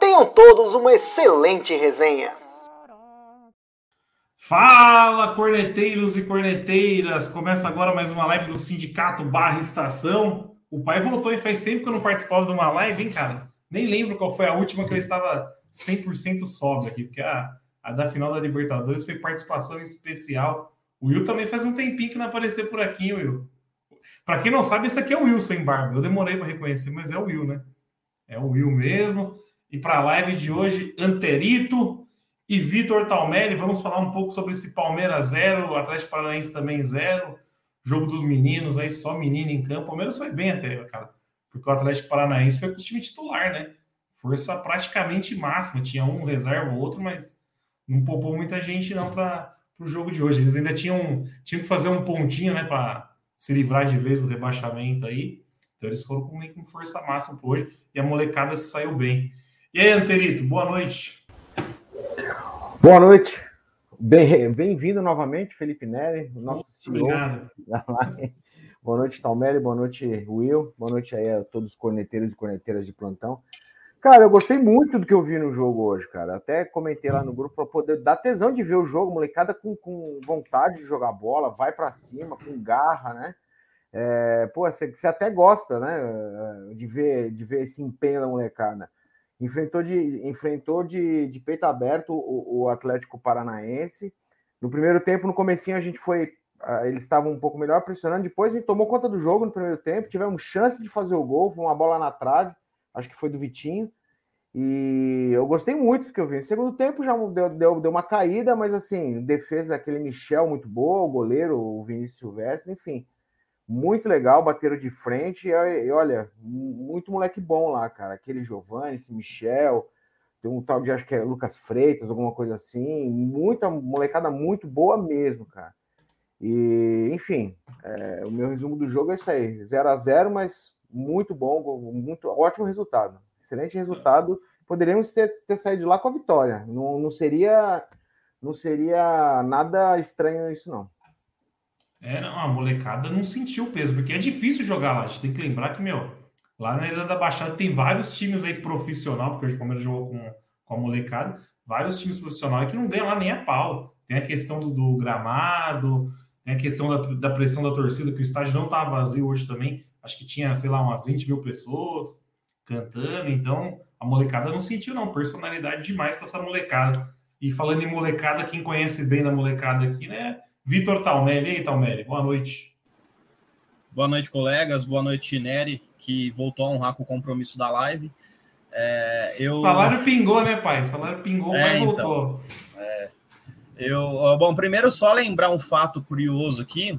Tenham todos uma excelente resenha. Fala, corneteiros e corneteiras! Começa agora mais uma live do Sindicato Barra Estação. O pai voltou e faz tempo que eu não participava de uma live, hein, cara? Nem lembro qual foi a última que eu estava 100% sóbrio aqui, porque a, a da final da Libertadores foi participação especial. O Will também faz um tempinho que não apareceu por aqui, Will. Para quem não sabe, esse aqui é o Will sem barba. Eu demorei para reconhecer, mas é o Will, né? É o Will mesmo. E para a live de hoje, Anterito e Vitor Talmelli. Vamos falar um pouco sobre esse Palmeiras zero, Atlético Paranaense também zero. Jogo dos meninos aí, só menino em campo. O Palmeiras foi bem até, cara. Porque o Atlético Paranaense foi com o time titular, né? Força praticamente máxima. Tinha um reserva, outro, mas não poupou muita gente não para o jogo de hoje. Eles ainda tinham, tinham que fazer um pontinho, né? Para se livrar de vez do rebaixamento aí. Então eles foram com com força máxima hoje. E a molecada saiu bem. E aí, Anterito, boa noite. Boa noite. Bem-vindo bem novamente, Felipe Neri, o nosso CEO. Obrigado. boa noite, Talmere. Boa noite, Will. Boa noite aí a todos os corneteiros e corneteiras de plantão. Cara, eu gostei muito do que eu vi no jogo hoje, cara. Até comentei lá no grupo para poder dar tesão de ver o jogo, molecada com, com vontade de jogar bola, vai para cima, com garra, né? É, pô, você, você até gosta, né? De ver, de ver esse empenho da molecada enfrentou de, enfrentou de, de peito aberto o, o, Atlético Paranaense. No primeiro tempo, no comecinho, a gente foi. Uh, eles estavam um pouco melhor pressionando. Depois a gente tomou conta do jogo no primeiro tempo. Tivemos chance de fazer o gol, foi uma bola na trave, acho que foi do Vitinho. E eu gostei muito do que eu vi. No segundo tempo já deu, deu, deu uma caída, mas assim, defesa aquele Michel muito boa, o goleiro, o Vinícius Silvestre, enfim muito legal, bateram de frente e, e, olha, muito moleque bom lá, cara. Aquele Giovanni, esse Michel, tem um tal de acho que é Lucas Freitas, alguma coisa assim. Muita molecada muito boa mesmo, cara. E, enfim, é, o meu resumo do jogo é isso aí: 0 a 0 mas muito bom, muito ótimo resultado. Excelente resultado. Poderíamos ter, ter saído de lá com a vitória. Não, não seria não seria nada estranho isso, não. É, não, a molecada não sentiu o peso, porque é difícil jogar lá. A gente tem que lembrar que, meu, lá na Ilha da Baixada tem vários times aí profissional, porque hoje o Palmeiras jogou com, com a molecada, vários times profissionais que não ganham lá nem a pau. Tem a questão do, do gramado, tem a questão da, da, pressão da torcida, que o estádio não estava vazio hoje também. Acho que tinha, sei lá, umas 20 mil pessoas cantando, então a molecada não sentiu, não. Personalidade demais para essa molecada. E falando em molecada, quem conhece bem da molecada aqui, né? Vitor Talmelli. E aí, Talmelli, boa noite. Boa noite, colegas. Boa noite, Nery, que voltou a honrar com o compromisso da live. É, eu... Salário pingou, né, pai? Salário pingou, é, mas então, voltou. É, eu, bom, primeiro só lembrar um fato curioso aqui.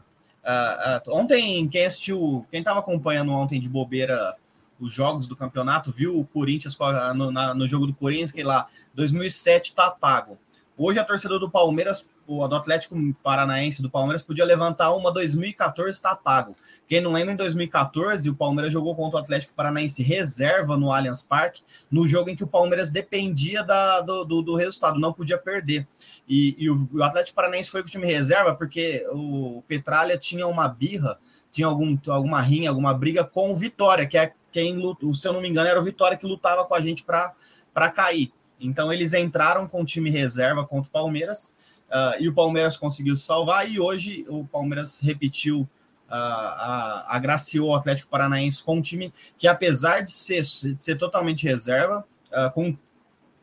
Uh, uh, ontem, quem assistiu, quem estava acompanhando ontem de bobeira os jogos do campeonato, viu o Corinthians no, na, no jogo do Corinthians, que lá 2007 tá pago. Hoje a torcida do Palmeiras o do Atlético Paranaense do Palmeiras podia levantar uma 2014 está pago. Quem não lembra, em 2014 o Palmeiras jogou contra o Atlético Paranaense reserva no Allianz Parque, no jogo em que o Palmeiras dependia da, do, do, do, resultado, não podia perder. E, e o, o, Atlético Paranaense foi com o time reserva porque o Petralha tinha uma birra, tinha algum, alguma rinha, alguma briga com o Vitória, que é quem, se eu não me engano, era o Vitória que lutava com a gente para cair. Então eles entraram com o time reserva contra o Palmeiras Uh, e o Palmeiras conseguiu salvar, e hoje o Palmeiras repetiu, uh, agraciou o Atlético Paranaense com um time que, apesar de ser, de ser totalmente reserva, uh, com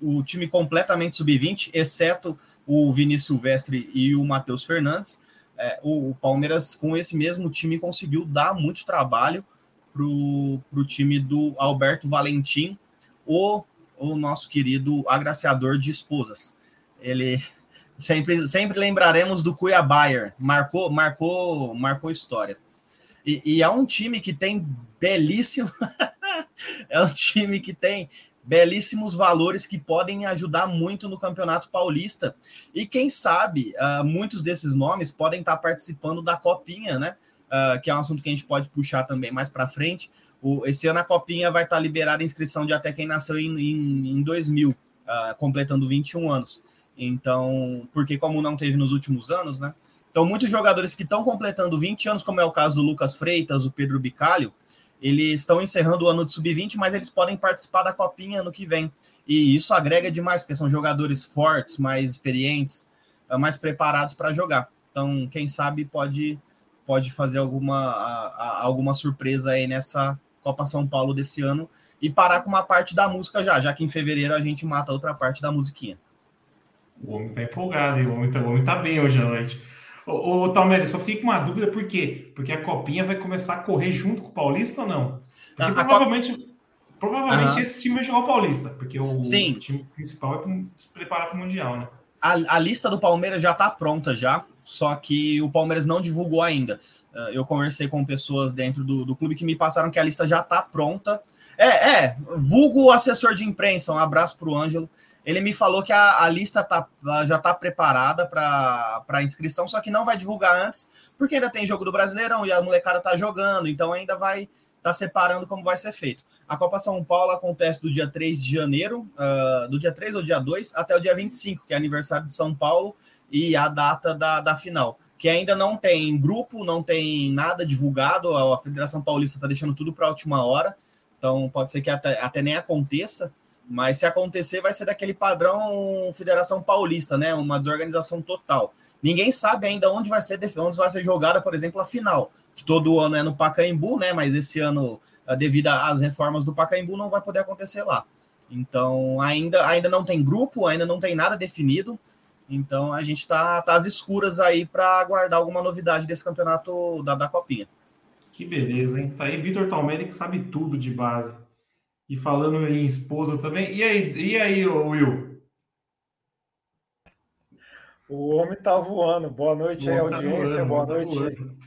o time completamente sub-20, exceto o Vinícius Silvestre e o Matheus Fernandes, uh, o, o, Palmeiras, com esse mesmo time, conseguiu dar muito trabalho para o time do Alberto Valentim, o, o nosso querido agraciador de esposas. Ele Sempre, sempre lembraremos do Cuiabá, marcou, marcou, marcou história. E, e é um time que tem belíssimo, é um time que tem belíssimos valores que podem ajudar muito no Campeonato Paulista. E quem sabe, uh, muitos desses nomes podem estar participando da Copinha, né? Uh, que é um assunto que a gente pode puxar também mais para frente. O, esse ano a Copinha vai estar liberada a inscrição de até quem nasceu em, em, em 2000, uh, completando 21 anos. Então, porque como não teve nos últimos anos, né? Então, muitos jogadores que estão completando 20 anos, como é o caso do Lucas Freitas, o Pedro Bicalho, eles estão encerrando o ano de sub-20, mas eles podem participar da copinha ano que vem. E isso agrega demais, porque são jogadores fortes, mais experientes, eh, mais preparados para jogar. Então, quem sabe pode pode fazer alguma, alguma surpresa aí nessa Copa São Paulo desse ano e parar com uma parte da música já, já que em fevereiro a gente mata outra parte da musiquinha. O homem tá empolgado, hein? O homem tá, o homem tá bem hoje à noite. Ô, ô Talmere, só fiquei com uma dúvida, por quê? Porque a Copinha vai começar a correr junto com o Paulista ou não? Porque a provavelmente, Cop... provavelmente uhum. esse time vai jogar o Paulista, porque o, Sim. o time principal é se preparar para o Mundial, né? A, a, lista do Palmeiras já está pronta já, só que o Palmeiras não divulgou ainda. Uh, eu conversei com pessoas dentro do, do clube que me passaram que a lista já está pronta. É, é, vulgo assessor de imprensa, um abraço para o Ângelo ele me falou que a, a lista tá, já está preparada para inscrição, só que não vai divulgar antes, porque ainda tem jogo do Brasileirão e a molecada está jogando, então ainda vai estar tá separando como vai ser feito. A Copa São Paulo acontece do dia 3 de janeiro, uh, do dia 3 ou dia 2 até o dia 25, que é aniversário de São Paulo e a data da, da final. Que ainda não tem grupo, não tem nada divulgado, a Federação Paulista está deixando tudo para a última hora, então pode ser que até, até nem aconteça. Mas se acontecer, vai ser daquele padrão Federação Paulista, né? Uma desorganização total. Ninguém sabe ainda onde vai ser onde vai ser jogada, por exemplo, a final, que todo ano é no Pacaembu, né? Mas esse ano, ah, devido às reformas do Pacaembu, não vai poder acontecer lá. Então, ainda, ainda não tem grupo, ainda não tem nada definido. Então, a gente está tá às escuras aí para aguardar alguma novidade desse campeonato da, da Copinha. Que beleza, hein? Tá aí Vitor Talmeri que sabe tudo de base. E falando em esposa também. E aí, e aí Will? O homem tá voando. Boa noite aí, tá audiência. Voando, Boa tá noite.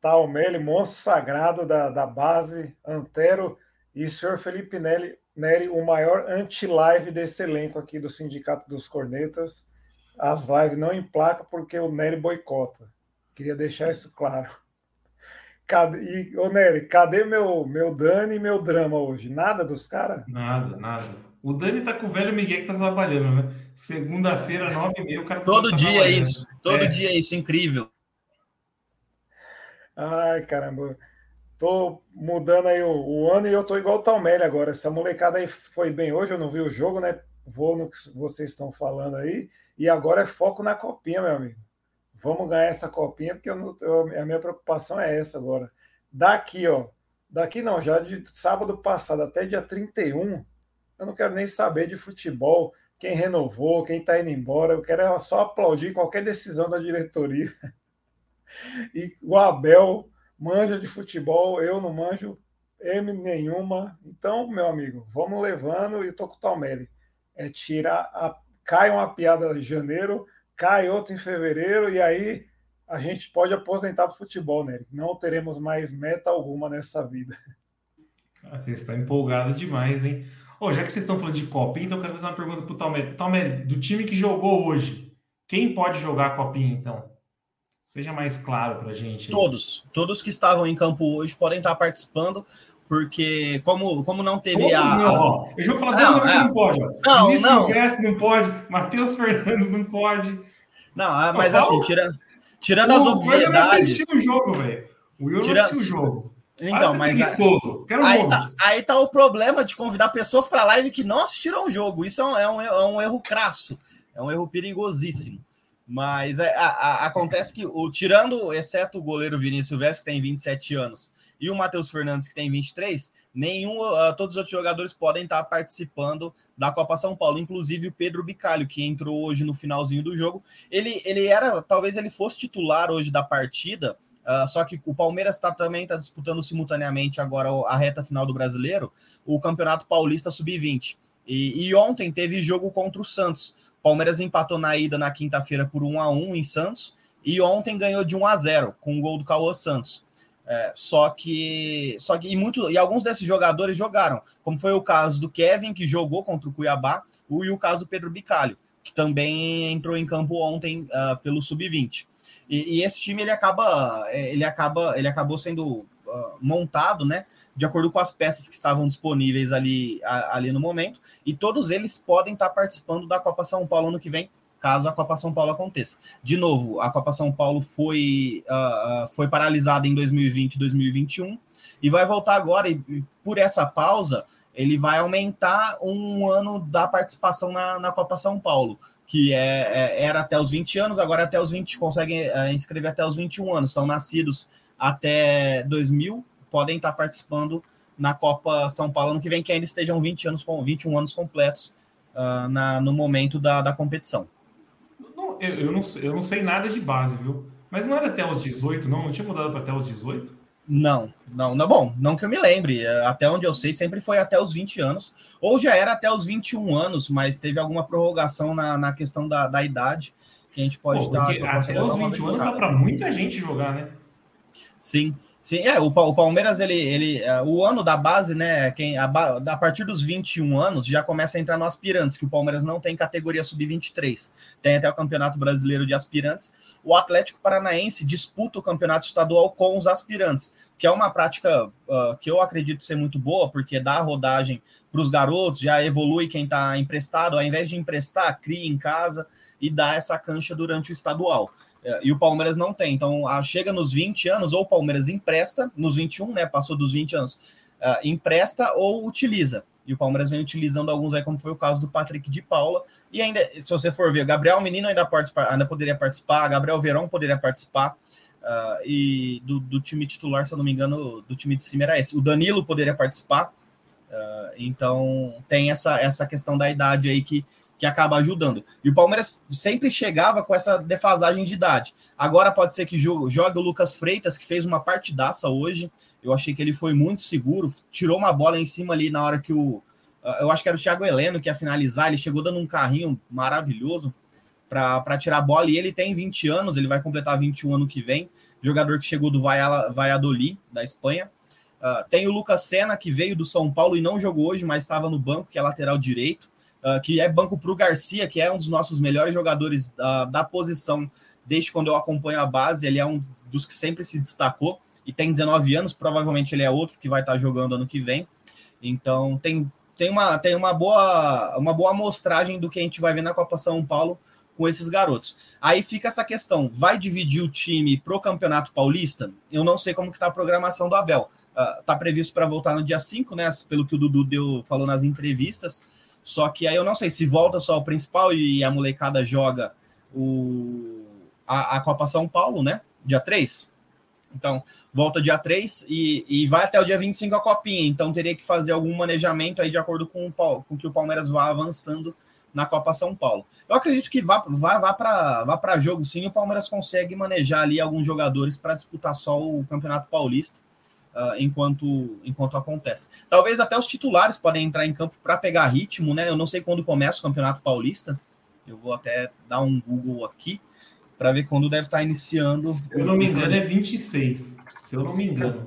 Talmele, monstro sagrado da, da base, Antero e senhor Felipe Neri, Neri o maior anti-live desse elenco aqui do Sindicato dos Cornetas. As lives não emplacam porque o Nery boicota. Queria deixar isso claro. Cadê, e, ô Nery, cadê meu, meu Dani e meu drama hoje? Nada dos caras? Nada, nada. O Dani tá com o velho Miguel que tá trabalhando, né? Segunda-feira, nove e meia, o cara tá Todo dia é isso. Todo é. dia é isso, incrível. Ai, caramba. Tô mudando aí o, o ano e eu tô igual o Talmelli agora. Essa molecada aí foi bem hoje, eu não vi o jogo, né? Vou no que vocês estão falando aí. E agora é foco na copinha, meu amigo vamos ganhar essa copinha, porque eu não, eu, a minha preocupação é essa agora. Daqui, ó, daqui não, já de sábado passado até dia 31, eu não quero nem saber de futebol, quem renovou, quem está indo embora, eu quero só aplaudir qualquer decisão da diretoria. E o Abel manja de futebol, eu não manjo M nenhuma. Então, meu amigo, vamos levando e tô com o Talmelli. É tirar a. Cai uma piada de janeiro, cai outro em fevereiro e aí a gente pode aposentar para o futebol, né? Não teremos mais meta alguma nessa vida. Ah, vocês estão empolgados demais, hein? Oh, já que vocês estão falando de Copinha, então eu quero fazer uma pergunta para o Talmer. Talmer, do time que jogou hoje, quem pode jogar a Copinha, então? Seja mais claro para a gente. Aí. Todos. Todos que estavam em campo hoje podem estar participando porque como, como não teve Todos a. Não. Eu já vou falar, não, é. não pode. Ó. Não, Vinícius não. Silvestre não pode, Matheus Fernandes não pode. Não, ah, mas assim, tirando, tirando as obviedades. Eu assisti o jogo, velho. O Will não assistiu o jogo. Então, mas aí, tá, aí tá o problema de convidar pessoas para live que não assistiram o jogo. Isso é um, é um, é erro crasso, é um erro perigosíssimo. Mas é, a, a, acontece que, o, tirando, exceto o goleiro Vinícius Silvestre, que tem 27 anos, e o Matheus Fernandes, que tem 23, nenhum, uh, todos os outros jogadores podem estar participando da Copa São Paulo, inclusive o Pedro Bicalho, que entrou hoje no finalzinho do jogo. Ele, ele era, talvez ele fosse titular hoje da partida, uh, só que o Palmeiras tá, também está disputando simultaneamente agora a reta final do brasileiro, o Campeonato Paulista Sub-20. E, e, ontem teve jogo contra o Santos. Palmeiras empatou na ida na quinta-feira por 1 a 1 em Santos e ontem ganhou de 1 a 0 com o gol do Cauã Santos. É, só que, só que e, muito, e alguns desses jogadores jogaram, como foi o caso do Kevin, que jogou contra o Cuiabá, e o caso do Pedro Bicalho, que também entrou em campo ontem uh, pelo Sub-20. E, e, esse time ele acaba, ele acaba, ele acabou sendo uh, montado, né, de acordo com as peças que estavam disponíveis ali, a, ali no momento, e todos eles podem estar participando da Copa São Paulo ano que vem, caso a Copa São Paulo aconteça. De novo, a Copa São Paulo foi, uh, foi paralisada em 2020 2021 e vai voltar agora, e por essa pausa, ele vai aumentar um ano da participação na, na Copa São Paulo, que é, é, era até os 20 anos, agora é até os 20, conseguem é, inscrever até os 21 anos, estão nascidos até 2000, podem estar participando na Copa São Paulo ano que vem, que ainda estejam 20 anos com 21 anos completos uh, na, no momento da, da competição eu, eu, não, eu não sei nada de base, viu? Mas não era até os 18, não? Não tinha mudado para até os 18? Não, não, não. Bom, não que eu me lembre. É, até onde eu sei, sempre foi até os 20 anos. Ou já era até os 21 anos, mas teve alguma prorrogação na, na questão da, da idade que a gente pode Pô, dar. Até os 20 anos dá para muita gente jogar, né? Sim. Sim, é, o, o Palmeiras, ele, ele, é, o ano da base, né, quem, a, a partir dos 21 anos, já começa a entrar no aspirantes, que o Palmeiras não tem categoria sub-23, tem até o Campeonato Brasileiro de Aspirantes. O Atlético Paranaense disputa o Campeonato Estadual com os aspirantes, que é uma prática uh, que eu acredito ser muito boa, porque dá rodagem para os garotos, já evolui quem está emprestado, ao invés de emprestar, cria em casa e dá essa cancha durante o estadual. É, e o Palmeiras não tem. Então, a, chega nos 20 anos, ou o Palmeiras empresta, nos 21, né? Passou dos 20 anos, uh, empresta ou utiliza. E o Palmeiras vem utilizando alguns aí, como foi o caso do Patrick de Paula. E ainda, se você for ver, Gabriel Menino ainda, ainda poderia participar, Gabriel Verão poderia participar. Uh, e do, do, time titular, se eu não me engano, do time de cima era esse. O Danilo poderia participar. Uh, então tem essa, essa questão da idade aí que, que acaba ajudando. E o Palmeiras sempre chegava com essa defasagem de idade. Agora pode ser que jogue o Lucas Freitas, que fez uma partidaça hoje. Eu achei que ele foi muito seguro, tirou uma bola em cima ali na hora que o. Ah, eu acho que era o Thiago Heleno que ia finalizar. Ele chegou dando um carrinho maravilhoso para tirar a bola. E ele tem 20 anos, ele vai completar 21 ano que vem. Jogador que chegou do Valladolid, da Espanha. Uh, tem o Lucas Senna, que veio do São Paulo e não jogou hoje, mas estava no banco, que é lateral direito uh, que é banco para o Garcia, que é um dos nossos melhores jogadores uh, da posição desde quando eu acompanho a base. Ele é um dos que sempre se destacou e tem 19 anos. Provavelmente ele é outro que vai estar jogando ano que vem. Então tem, tem, uma, tem uma, boa, uma boa amostragem do que a gente vai ver na Copa São Paulo com esses garotos. Aí fica essa questão: vai dividir o time pro Campeonato Paulista? Eu não sei como que tá a programação do Abel. Uh, tá previsto para voltar no dia 5, né? Pelo que o Dudu deu, falou nas entrevistas. Só que aí eu não sei se volta só o principal e a molecada joga o, a, a Copa São Paulo, né? Dia 3. Então, volta dia 3 e, e vai até o dia 25 a copinha. Então, teria que fazer algum manejamento aí de acordo com, o, com que o Palmeiras vá avançando na Copa São Paulo. Eu acredito que vá, vá, vá para vá jogo sim, o Palmeiras consegue manejar ali alguns jogadores para disputar só o Campeonato Paulista uh, enquanto, enquanto acontece. Talvez até os titulares podem entrar em campo para pegar ritmo, né? Eu não sei quando começa o Campeonato Paulista. Eu vou até dar um Google aqui para ver quando deve estar iniciando. Se eu não me engano, é 26. Se eu não me engano.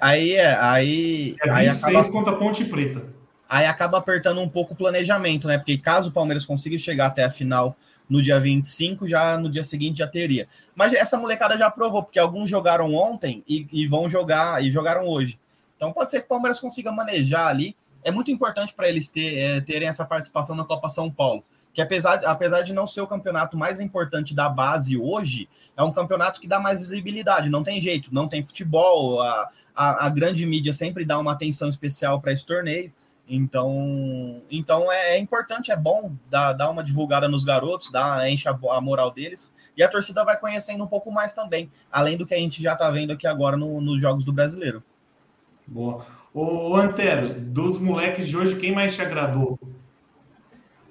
Aí é. Aí, é 26 aí acaba... contra Ponte Preta. Aí acaba apertando um pouco o planejamento, né? Porque caso o Palmeiras consiga chegar até a final no dia 25, já no dia seguinte já teria. Mas essa molecada já provou, porque alguns jogaram ontem e, e vão jogar, e jogaram hoje. Então pode ser que o Palmeiras consiga manejar ali. É muito importante para eles ter, é, terem essa participação na Copa São Paulo. Que apesar, apesar de não ser o campeonato mais importante da base hoje, é um campeonato que dá mais visibilidade. Não tem jeito, não tem futebol. A, a, a grande mídia sempre dá uma atenção especial para esse torneio. Então, então é, é, importante, é bom dar, dar uma divulgada nos garotos, dar, enche a, a, moral deles, e a torcida vai conhecendo um pouco mais também, além do que a gente já está vendo aqui agora no, nos jogos do brasileiro. Boa. Ô, Antero, dos moleques de hoje, quem mais te agradou?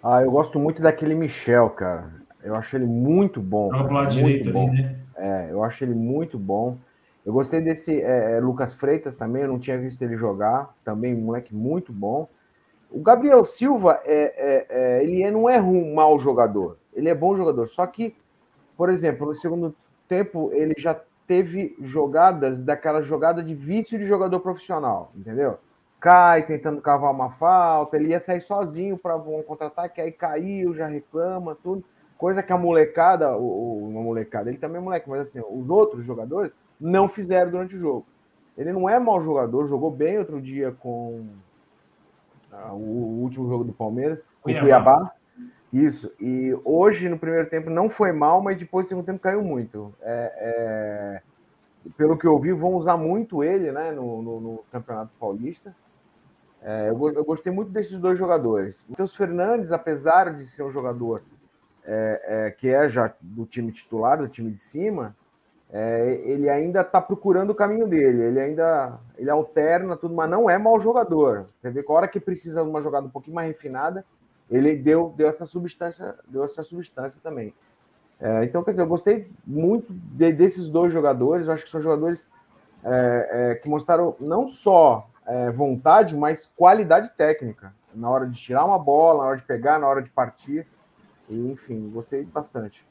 Ah, eu gosto muito daquele Michel, cara. Eu acho ele muito bom. Joga pro lado direito ali, né? É, eu acho ele muito bom. Eu gostei desse é, é, Lucas Freitas também, eu não tinha visto ele jogar, também um moleque muito bom. O Gabriel Silva, é, é, é ele é, não é um mau jogador, ele é bom jogador, só que, por exemplo, no segundo tempo ele já teve jogadas daquela jogada de vício de jogador profissional, entendeu? Cai tentando cavar uma falta, ele ia sair sozinho para um contra-ataque, aí caiu, já reclama, tudo. Coisa que a molecada, uma molecada, ele também é moleque, mas assim, os outros jogadores não fizeram durante o jogo. Ele não é mau jogador, jogou bem outro dia com ah, o último jogo do Palmeiras, com o Cuiabá. Isso, e hoje no primeiro tempo não foi mal, mas depois no segundo tempo caiu muito. É, é, pelo que eu vi, vão usar muito ele né, no, no, no Campeonato Paulista. É, eu, eu, gostei muito desses dois jogadores. O Matheus Fernandes, apesar de ser um jogador é, é, que é já do time titular, do time de cima, é, ele ainda está procurando o caminho dele. Ele ainda ele alterna tudo, mas não é mau jogador. Você vê que a hora que precisa de uma jogada um pouquinho mais refinada, ele deu, deu essa substância, deu essa substância também. É, então, quer dizer, eu gostei muito de, desses dois jogadores. Eu acho que são jogadores é, é, que mostraram não só é, vontade, mas qualidade técnica na hora de tirar uma bola, na hora de pegar, na hora de partir. E, enfim, gostei bastante.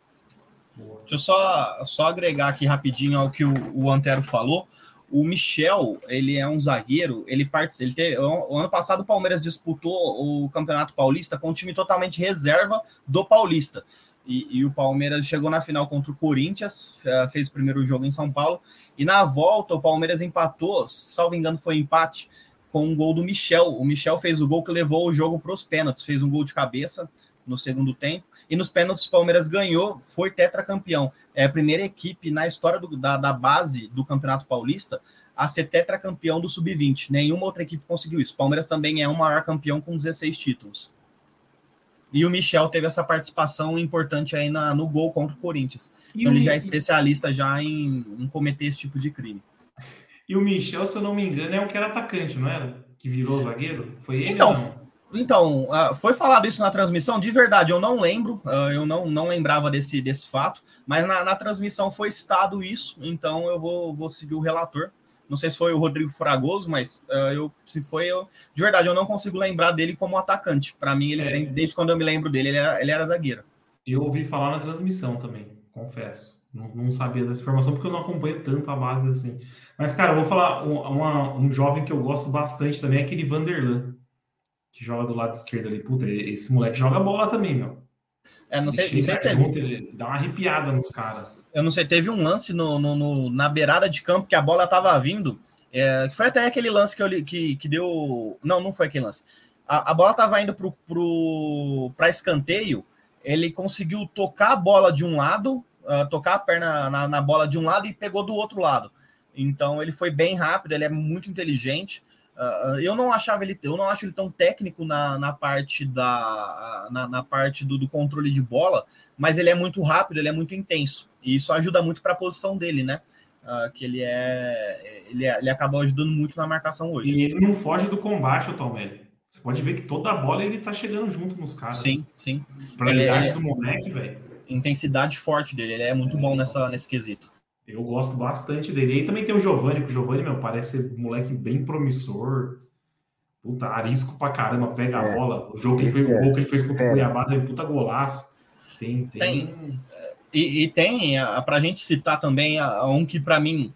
Deixa eu só, só agregar aqui rapidinho ao que o, o Antero falou. O Michel, ele é um zagueiro, ele participa, ele teve, o ano passado o Palmeiras disputou o Campeonato Paulista com um time totalmente reserva do Paulista. E, e, o Palmeiras chegou na final contra o Corinthians, fez o primeiro jogo em São Paulo, e na volta o Palmeiras empatou, salvo engano foi empate, com um gol do Michel. O Michel fez o gol que levou o jogo para os pênaltis, fez um gol de cabeça no segundo tempo, e nos pênaltis o Palmeiras ganhou, foi tetracampeão. É a primeira equipe na história do, da, da base do Campeonato Paulista a ser tetracampeão do Sub-20. Nenhuma outra equipe conseguiu isso. O Palmeiras também é o maior campeão com 16 títulos. E o Michel teve essa participação importante aí na, no gol contra o Corinthians. E então o ele já é especialista já em, em, cometer esse tipo de crime. E o Michel, se eu não me engano, é o que era atacante, não era? Que virou zagueiro? Foi ele então, então, uh, foi falado isso na transmissão, de verdade, eu não lembro, uh, eu não, não lembrava desse, desse fato, mas na, na, transmissão foi citado isso, então eu vou, vou seguir o relator. Não sei se foi o Rodrigo Fragoso, mas uh, eu, se foi, eu, de verdade, eu não consigo lembrar dele como atacante. Para mim, ele é. sempre, desde quando eu me lembro dele, ele era, ele era zagueiro. Eu ouvi falar na transmissão também, confesso. Não, não, sabia dessa informação porque eu não acompanho tanto a base assim. Mas, cara, eu vou falar um, uma, um jovem que eu gosto bastante também, é aquele Vanderlan que joga do lado esquerdo ali. Puta, esse moleque joga bola também, meu. É, não sei, não sei se é junto, ele dá uma arrepiada nos caras. Eu não sei, teve um lance no, no, no, na beirada de campo que a bola tava vindo. É, que foi até aquele lance que, eu, que, que deu. Não, não foi aquele lance. A, a bola tava indo pro, pro, pra escanteio. Ele conseguiu tocar a bola de um lado, uh, tocar a perna na, na bola de um lado e pegou do outro lado. Então ele foi bem rápido, ele é muito inteligente. Uh, eu não achava ele, eu não acho ele tão técnico na, na parte da na, na parte do, do, controle de bola, mas ele é muito rápido, ele é muito intenso e isso ajuda muito para a posição dele, né? Uh, que ele é, ele é, ele acabou ajudando muito na marcação hoje. E ele não foge do combate, o Tomelli. Você pode ver que toda a bola ele tá chegando junto nos caras. Sim, sim. Pra ele, ele, do moleque, velho. Intensidade forte dele, ele é muito é, bom nessa, nesse quesito. Eu gosto bastante dele. E aí também tem o Giovanni, que o Giovanni, meu, parece um moleque bem promissor. Puta, arisco pra caramba, pega é. a bola. O jogo que ele fez, é. o gol que ele fez contra o é. Cuiabá, é puta golaço. Tem, tem. tem e, e, tem, pra gente citar também, um que para mim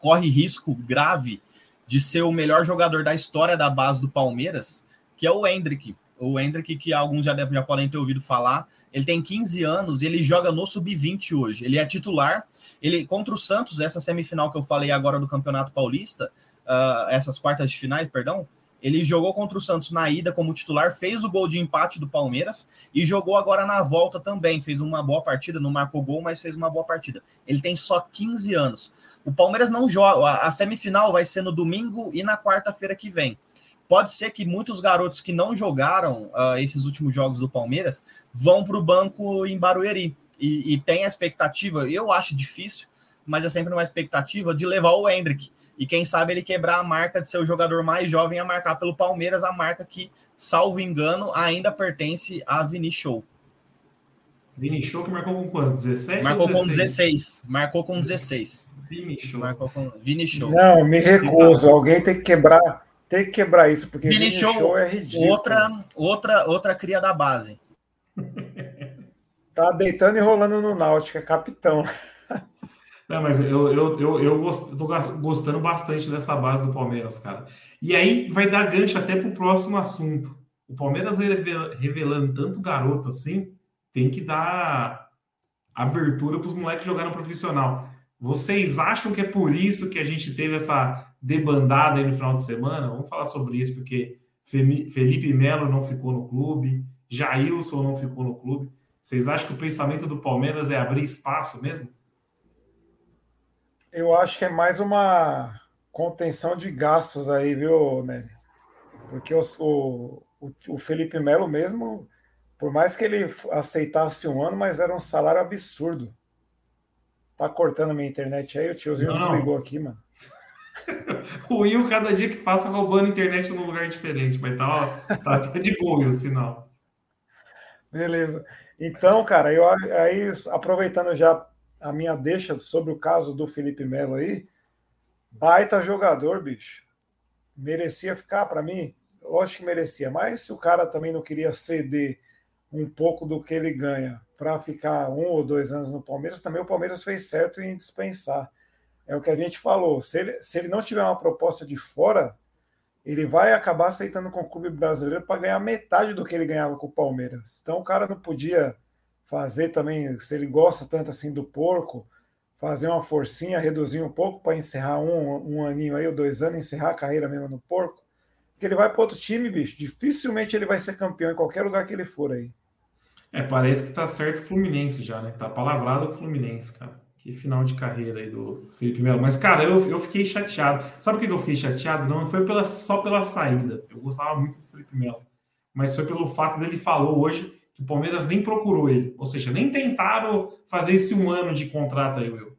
corre risco grave de ser o melhor jogador da história da base do Palmeiras, que é o Hendrick. O Hendrick, que alguns já, já podem ter ouvido falar, ele tem 15 anos e ele joga no sub-20 hoje. Ele é titular. Ele contra o Santos, essa semifinal que eu falei agora do Campeonato Paulista, uh, essas quartas de finais, perdão, ele jogou contra o Santos na ida como titular, fez o gol de empate do Palmeiras e jogou agora na volta também. Fez uma boa partida, não marcou gol, mas fez uma boa partida. Ele tem só 15 anos. O Palmeiras não joga. A semifinal vai ser no domingo e na quarta-feira que vem pode ser que muitos garotos que não jogaram uh, esses últimos jogos do Palmeiras vão para o banco em Barueri. E, e, tem a expectativa, eu acho difícil, mas é sempre uma expectativa de levar o Hendrick. E quem sabe ele quebrar a marca de ser o jogador mais jovem a marcar pelo Palmeiras, a marca que, salvo engano, ainda pertence a Vini Show. Vini Show que marcou com quanto? 17? Marcou 16? com 16. Marcou com 16. Vini Show. Marcou com Vini Show. Não, me recuso. Alguém tem que quebrar tem que quebrar isso, porque Vini Show, Show é ridículo. Outra, outra, outra cria da base. tá deitando e rolando no Náutico, é capitão. Não, mas eu, eu, eu, eu gost, tô gostando bastante dessa base do Palmeiras, cara. E aí vai dar gancho até pro próximo assunto. O Palmeiras revelando tanto garoto assim, tem que dar abertura para os moleques jogarem no profissional. Vocês acham que é por isso que a gente teve essa debandada aí no final de semana? Vamos falar sobre isso, porque Felipe Melo não ficou no clube, Jailson não ficou no clube. Vocês acham que o pensamento do Palmeiras é abrir espaço mesmo? Eu acho que é mais uma contenção de gastos aí, viu, Nery? Porque o, o, o, Felipe Melo mesmo, por mais que ele aceitasse um ano, mas era um salário absurdo. Tá cortando minha internet aí, o tiozinho não, desligou não. aqui, mano. o Will, cada dia que passa, roubando internet num lugar diferente, mas tá, ó, tá, tá de boa o sinal. Beleza. Então, cara, eu aí aproveitando já a minha deixa sobre o caso do Felipe Melo aí, baita jogador, bicho. Merecia ficar para mim? Lógico que merecia, mas se o cara também não queria ceder um pouco do que ele ganha para ficar um ou dois anos no Palmeiras, também o Palmeiras fez certo em dispensar. É o que a gente falou. Se ele, se ele não tiver uma proposta de fora, ele vai acabar aceitando com o clube brasileiro para ganhar metade do que ele ganhava com o Palmeiras. Então o cara não podia fazer também, se ele gosta tanto assim do porco, fazer uma forcinha, reduzir um pouco para encerrar um, um aninho aí, ou dois anos, encerrar a carreira mesmo no porco. Porque ele vai para outro time, bicho. Dificilmente ele vai ser campeão em qualquer lugar que ele for aí. É, parece que tá certo o Fluminense já, né? Tá palavrado o Fluminense, cara. Que final de carreira aí do Felipe Melo. Mas, cara, eu, eu fiquei chateado. Sabe por que eu fiquei chateado? Não foi pela, só pela saída. Eu gostava muito do Felipe Melo. Mas foi pelo fato dele falou hoje que o Palmeiras nem procurou ele. Ou seja, nem tentaram fazer esse um ano de contrato aí, Will.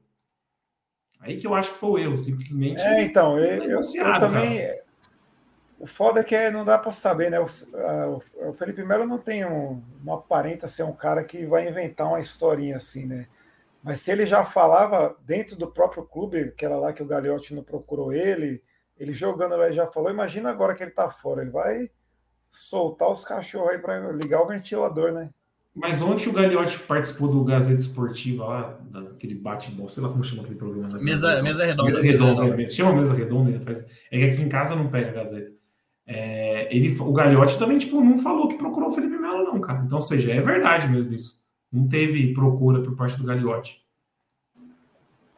Aí que eu acho que foi o erro, simplesmente. É, então, eu, eu, eu também. Cara. O foda é que não dá para saber, né? O, a, o Felipe Melo não tem um. Não aparenta ser um cara que vai inventar uma historinha assim, né? Mas se ele já falava dentro do próprio clube, que era lá que o Gagliotti não procurou ele, ele jogando lá já falou, imagina agora que ele tá fora, ele vai soltar os cachorros aí para ligar o ventilador, né? Mas ontem o Gagliotti participou do Gazeta Esportiva lá, daquele bate-bola, sei lá como chama aquele programa. Mesa, mesa redonda. Mesa redonda, mesa redonda. chama mesa redonda, ele faz... é que aqui em casa não pega a Gazeta. É, ele, o Gagliotti também tipo, não falou que procurou o Felipe Melo, não, cara. Então, ou seja, é verdade mesmo isso. Não teve procura por parte do Gagliotti.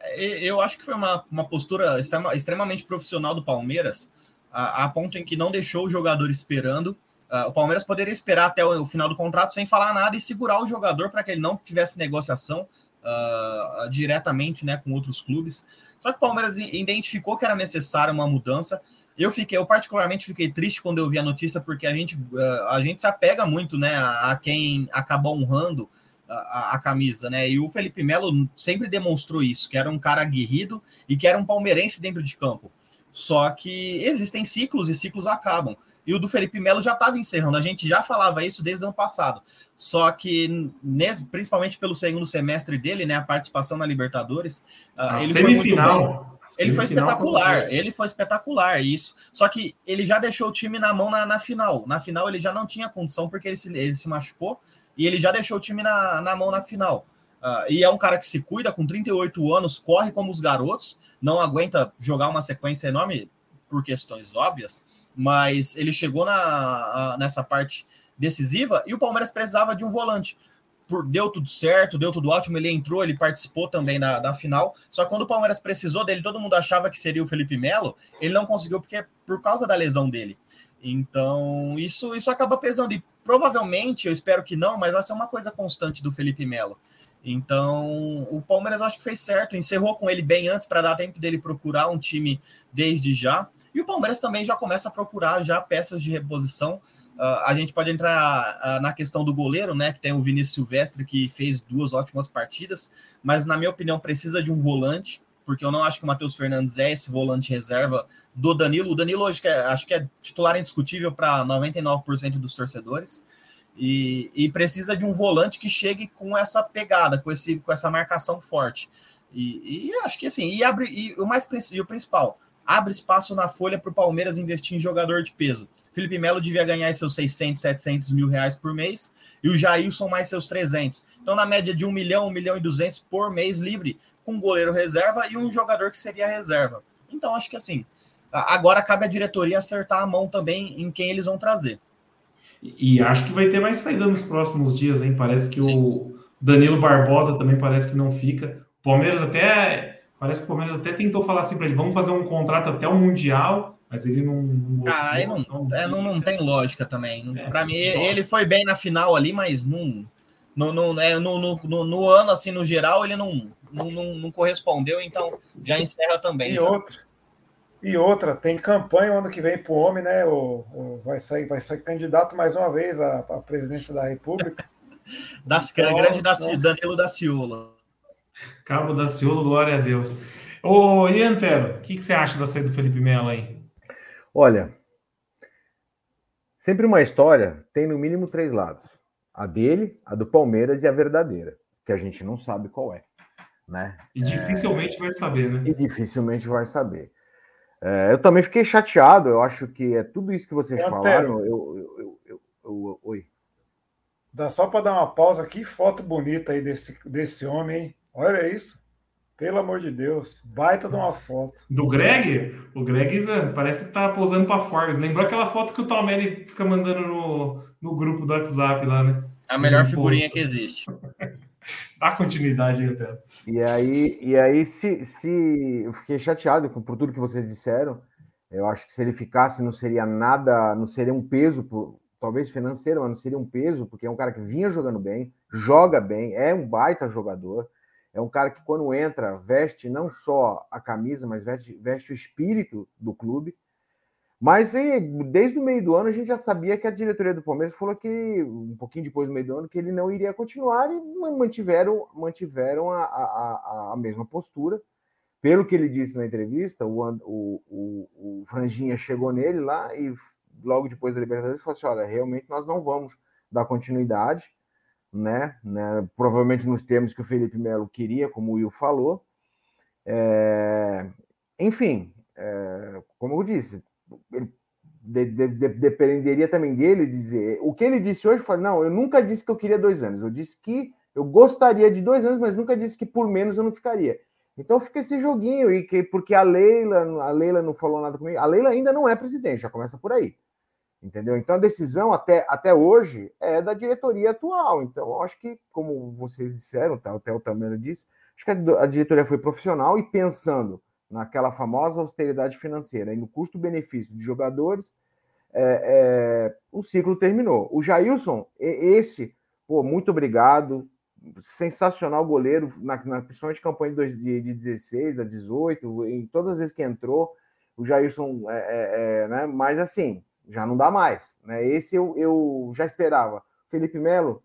É, eu acho que foi uma, uma postura extremamente profissional do Palmeiras, a, a ponto em que não deixou o jogador esperando. Uh, o Palmeiras poderia esperar até o, o, final do contrato sem falar nada e segurar o jogador para que ele não tivesse negociação uh, diretamente né, com outros clubes. Só que o Palmeiras identificou que era necessária uma mudança. Eu fiquei, eu particularmente fiquei triste quando eu vi a notícia, porque a gente, uh, a gente se apega muito né, a, a quem acaba honrando a, a, camisa, né? E o Felipe Melo sempre demonstrou isso, que era um cara aguerrido e que era um palmeirense dentro de campo. Só que existem ciclos e ciclos acabam. E o do Felipe Melo já estava encerrando. A gente já falava isso desde o ano passado. Só que, principalmente pelo segundo semestre dele, né, a participação na Libertadores, ah, a ele semifinal. Foi ele foi espetacular, ele foi espetacular, isso. Só que ele já deixou o time na mão na, na final. Na final ele já não tinha condição porque ele se, ele se machucou e ele já deixou o time na, na mão na final. Uh, e é um cara que se cuida com 38 anos, corre como os garotos, não aguenta jogar uma sequência enorme por questões óbvias, mas ele chegou na, nessa parte decisiva e o Palmeiras precisava de um volante. Por, deu tudo certo, deu tudo ótimo, ele entrou, ele participou também da, da final. Só que quando o Palmeiras precisou dele, todo mundo achava que seria o Felipe Melo, ele não conseguiu porque por causa da lesão dele. Então, isso, isso acaba pesando. E provavelmente, eu espero que não, mas vai ser uma coisa constante do Felipe Melo. Então, o Palmeiras acho que fez certo, encerrou com ele bem antes para dar tempo dele procurar um time desde já. E o Palmeiras também já começa a procurar já peças de reposição. Uh, a gente pode entrar uh, na questão do goleiro, né? Que tem o Vinícius Silvestre, que fez duas ótimas partidas, mas na minha opinião precisa de um volante porque eu não acho que o Matheus Fernandes é esse volante reserva do Danilo. O Danilo hoje é, acho que é titular indiscutível para 99% dos torcedores. E, e, precisa de um volante que chegue com essa pegada, com, esse, com essa marcação forte. E, e acho que assim, e, abre, e o mais e o principal, abre espaço na folha para o Palmeiras investir em jogador de peso. Felipe Melo devia ganhar seus 600, 700 mil reais por mês e o Jailson mais seus 300. Então, na média de 1 milhão, 1 milhão e 200 por mês livre, com um goleiro reserva e um jogador que seria reserva. Então, acho que assim, agora cabe a diretoria acertar a mão também em quem eles vão trazer. E acho que vai ter mais saída nos próximos dias, hein? Parece que Sim. o Danilo Barbosa também parece que não fica. O Palmeiras até. Parece que o Palmeiras até tentou falar assim para ele: vamos fazer um contrato até o Mundial, mas ele não. não ah, aí não, então, é, não, não tem lógica também. É, para mim, ele foi bem na final ali, mas não. No, no, é, no, no, no, ano, assim, no geral, ele não, não, não, não correspondeu, então já encerra também. E já. outra, e outra, tem campanha ano que vem para o homem, né? O, o, vai, sair, vai sair candidato mais uma vez à, à presidência da República. das, então, grande da, então... Danilo da Ciolo. Cabo da Ciolo, glória a Deus. Ô, Ian o que, que você acha da saída do Felipe Melo aí? Olha, sempre uma história tem no mínimo três lados: a dele, a do Palmeiras e a verdadeira, que a gente não sabe qual é. Né? E dificilmente é... vai saber, né? E dificilmente vai saber. É, eu também fiquei chateado, eu acho que é tudo isso que vocês falaram. Eu, eu, eu, eu, oi. Dá só para dar uma pausa. Que foto bonita aí desse, desse homem, hein? Olha isso. Pelo amor de Deus. Baita de uma foto. Do Greg? O Greg parece que tá posando para fora. Lembrou aquela foto que o Tomé fica mandando no, no grupo do WhatsApp lá, né? A melhor figurinha que existe. Dá continuidade aí, Pedro. E aí, e aí se, se eu fiquei chateado por tudo que vocês disseram. Eu acho que se ele ficasse, não seria nada, não seria um peso, por, talvez financeiro, mas não seria um peso, porque é um cara que vinha jogando bem, joga bem, é um baita jogador. É um cara que, quando entra, veste não só a camisa, mas veste, veste o espírito do clube. Mas desde o meio do ano a gente já sabia que a diretoria do Palmeiras falou que, um pouquinho depois do meio do ano, que ele não iria continuar e mantiveram, mantiveram a, a, a mesma postura. Pelo que ele disse na entrevista, o, o, o, o Franjinha chegou nele lá e logo depois da Libertadores falou assim: olha, realmente nós não vamos dar continuidade, né? né? Provavelmente nos termos que o Felipe Melo queria, como o Will falou. É... Enfim, é... como eu disse, de, de, de, dependeria também dele dizer. O que ele disse hoje foi: não, eu nunca disse que eu queria dois anos, eu disse que eu gostaria de dois anos, mas nunca disse que por menos eu não ficaria. Então fica esse joguinho, e que, porque a Leila, a Leila não falou nada comigo, a Leila ainda não é presidente, já começa por aí. Entendeu? Então a decisão até, até hoje é da diretoria atual. Então, acho que, como vocês disseram, tá, até o Tamero disse, acho que a diretoria foi profissional e pensando naquela famosa austeridade financeira e no custo-benefício de jogadores, é, é, o ciclo terminou. O Jailson, esse, pô, muito obrigado, sensacional goleiro, na, na, principalmente campanha de, de, de 16, a 18, em todas as vezes que entrou, o Jailson, é, é, é, né, mas assim, já não dá mais. Né? Esse eu, eu já esperava. Felipe Melo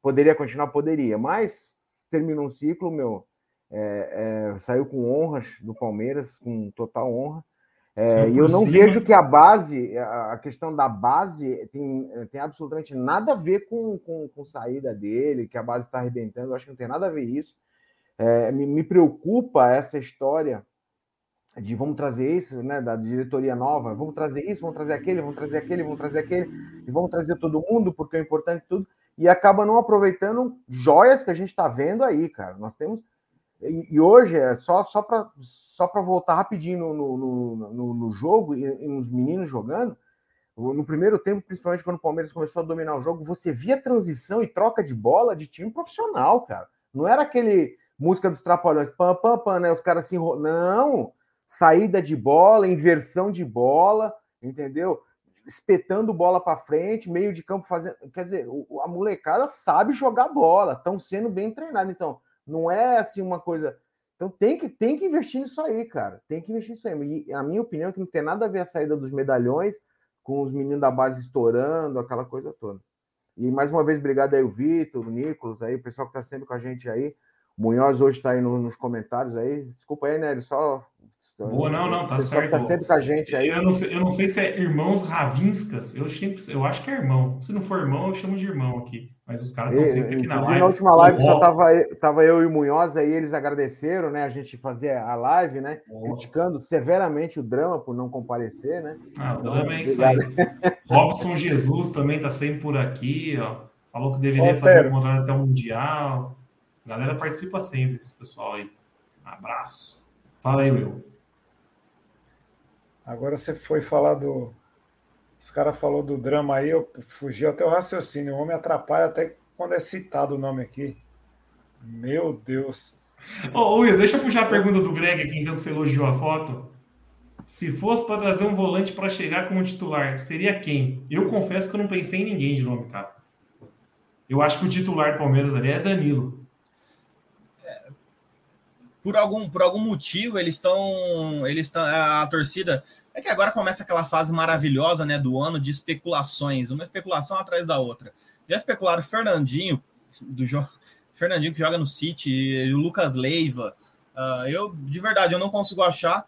poderia continuar? Poderia, mas terminou um ciclo, meu, é, é, saiu com honras do Palmeiras, com total honra. É, e eu não cima. vejo que a base, a questão da base, tem, tem absolutamente nada a ver com, com, com saída dele, que a base está arrebentando. Eu acho que não tem nada a ver isso. É, me, me, preocupa essa história de vamos trazer isso, né, da diretoria nova, vamos trazer isso, vamos trazer aquele, vamos trazer aquele, vamos trazer aquele, e vamos trazer todo mundo, porque é importante tudo, e acaba não aproveitando joias que a gente está vendo aí, cara. Nós temos e, hoje é só, só para só voltar rapidinho no, no, no, no jogo e, e nos meninos jogando. No primeiro tempo, principalmente quando o Palmeiras começou a dominar o jogo, você via transição e troca de bola de time profissional, cara. Não era aquele música dos trapalhões, pam, pam, pam, né? Os caras assim, não, saída de bola, inversão de bola, entendeu? Espetando bola para frente, meio de campo fazendo. Quer dizer, a molecada sabe jogar bola, estão sendo bem treinados. Então, não é assim uma coisa. Então tem que, tem que investir nisso aí, cara. Tem que investir nisso aí. E a minha opinião é que não tem nada a ver a saída dos medalhões com os meninos da base estourando, aquela coisa toda. E mais uma vez, obrigado aí o Vitor, o Nicolas, aí, o pessoal que está sempre com a gente aí. O Munhoz hoje está aí no, nos comentários aí. Desculpa aí, né? Ele só Boa, não, não, tá certo. Tá sempre com a gente aí. Eu não sei, eu não sei se é irmãos Ravinskas. Eu, sempre, eu acho que é irmão. Se não for irmão, eu chamo de irmão aqui. Mas os caras estão sempre aqui na live. Na última live só tava, tava eu e o Munhoz aí, eles agradeceram, né? A gente fazia a live, né? Oh. Criticando severamente o drama por não comparecer, né? Ah, o drama é isso aí. Robson Jesus também tá sempre por aqui, ó. Falou que deveria fazer o contrato até o Mundial. A galera participa sempre, esse pessoal aí. Abraço. Fala aí, Will. Agora você foi falar do. Os caras falou do drama aí, eu fugi até o raciocínio. O homem atrapalha até quando é citado o nome aqui. Meu Deus. Ô, Will, deixa eu puxar a pergunta do Greg aqui, então que você elogiou a foto. Se fosse para trazer um volante para chegar como titular, seria quem? Eu confesso que eu não pensei em ninguém de nome, cara. Eu acho que o titular do Palmeiras ali é Danilo. É, por algum, por algum motivo, eles estão. Eles estão. A, a torcida. É que agora começa aquela fase maravilhosa né, do ano de especulações, uma especulação atrás da outra. Já especularam Fernandinho, do Fernandinho que joga no City, o Lucas Leiva. Uh, eu, de verdade, eu não consigo achar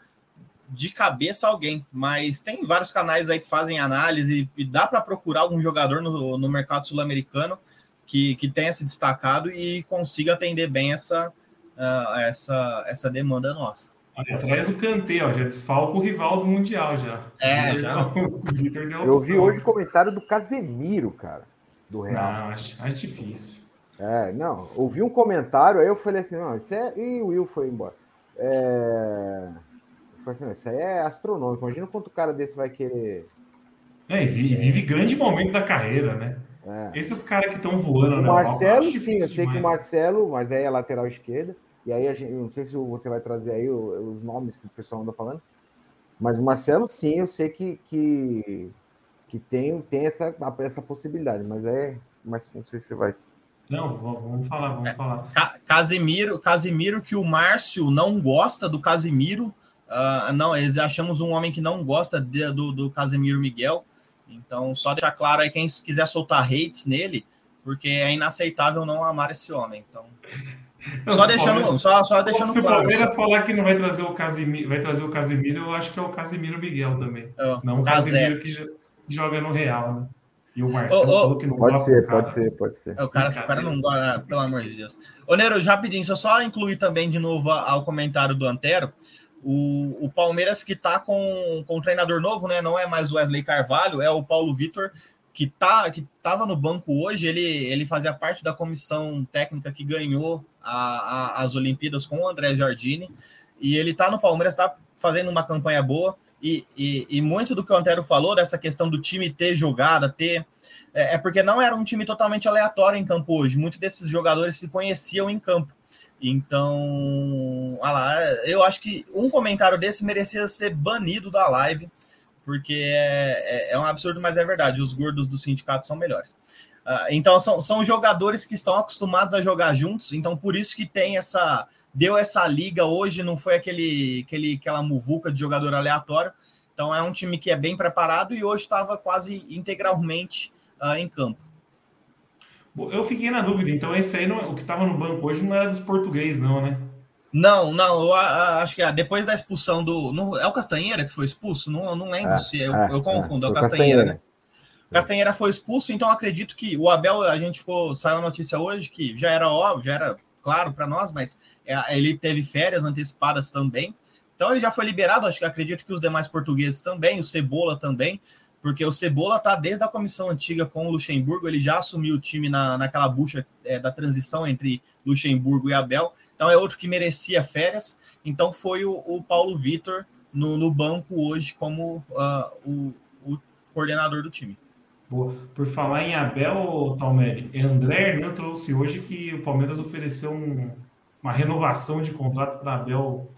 de cabeça alguém, mas tem vários canais aí que fazem análise e dá para procurar algum jogador no, no mercado sul-americano que, que tenha se destacado e consiga atender bem essa, uh, essa, essa demanda nossa. Atrás do Kanté, ó, já desfalca o rival do Mundial já. É, já. Eu vi hoje o comentário do Casemiro, cara, do Real. Não, acho, acho difícil. É, não, ouvi um comentário, aí eu falei assim, não, isso é... E o Will foi embora. É... Assim, isso aí é astronômico. Imagina quanto cara desse vai querer. É, e vive, vive grande momento da carreira, né? É. Esses caras que estão voando, o Marcelo, sim, eu sei demais. que o Marcelo, mas aí é lateral esquerda. E aí, a gente, não sei se você vai trazer aí os nomes que o pessoal anda falando. Mas o Marcelo, sim, eu sei que, que, que tem, tem essa, essa possibilidade. Mas é. Mas não sei se você vai não, vamos falar, vamos é, falar. Casimiro, Casimiro, que o Márcio não gosta do Casimiro, Uh, não, eles achamos um homem que não gosta de, do, do Casemiro Miguel. Então, só deixar claro aí quem quiser soltar hates nele, porque é inaceitável não amar esse homem. Então, não, só deixando, Palmeiras, só, só deixando se claro. Se o Palmeiras falar que não vai trazer o Casemiro, vai trazer o Casemiro, eu acho que é o Casemiro Miguel também. Oh, não o Casemiro que joga no Real, né? E o Marcelo oh, oh, falou que não pode ser, pode ser, pode ser. O cara, o cara não gosta, pelo amor de Deus. Ô, Nero, rapidinho, só só incluir também de novo ao comentário do Antero. O, o Palmeiras que está com, com um treinador novo, né? Não é mais o Wesley Carvalho, é o Paulo Vitor, que tá que estava no banco hoje. Ele, ele fazia parte da comissão técnica que ganhou a, a, as Olimpíadas com o André Jardine. E ele está no Palmeiras, está fazendo uma campanha boa. E, e, e, muito do que o Antero falou, dessa questão do time ter jogada, ter. É, é porque não era um time totalmente aleatório em campo hoje. Muitos desses jogadores se conheciam em campo. Então, olha lá, eu acho que um comentário desse merecia ser banido da live, porque é, é, é um absurdo, mas é verdade. Os gordos do sindicato são melhores. Uh, então, são, são jogadores que estão acostumados a jogar juntos, então por isso que tem essa. Deu essa liga hoje, não foi aquele, aquele aquela muvuca de jogador aleatório. Então, é um time que é bem preparado e hoje estava quase integralmente uh, em campo. Eu fiquei na dúvida, então esse aí, não, o que estava no banco hoje não era dos portugueses, não, né? Não, não, eu acho que depois da expulsão do. No, é o Castanheira que foi expulso? Não, não lembro é, se. Eu, é, eu confundo, é, é o Castanheira, Castanheira, né? Castanheira foi expulso, então acredito que o Abel, a gente ficou. Saiu a notícia hoje que já era óbvio, já era claro para nós, mas é, ele teve férias antecipadas também. Então ele já foi liberado, acho que acredito que os demais portugueses também, o Cebola também porque o Cebola tá desde a comissão antiga com o Luxemburgo, ele já assumiu o time na, naquela bucha é, da transição entre Luxemburgo e Abel, então é outro que merecia férias, então foi o, o Paulo Vitor no, no, banco hoje como uh, o, o, coordenador do time. Boa. Por falar em Abel, Talmeri, André Hernan trouxe hoje que o Palmeiras ofereceu um, uma renovação de contrato para Abel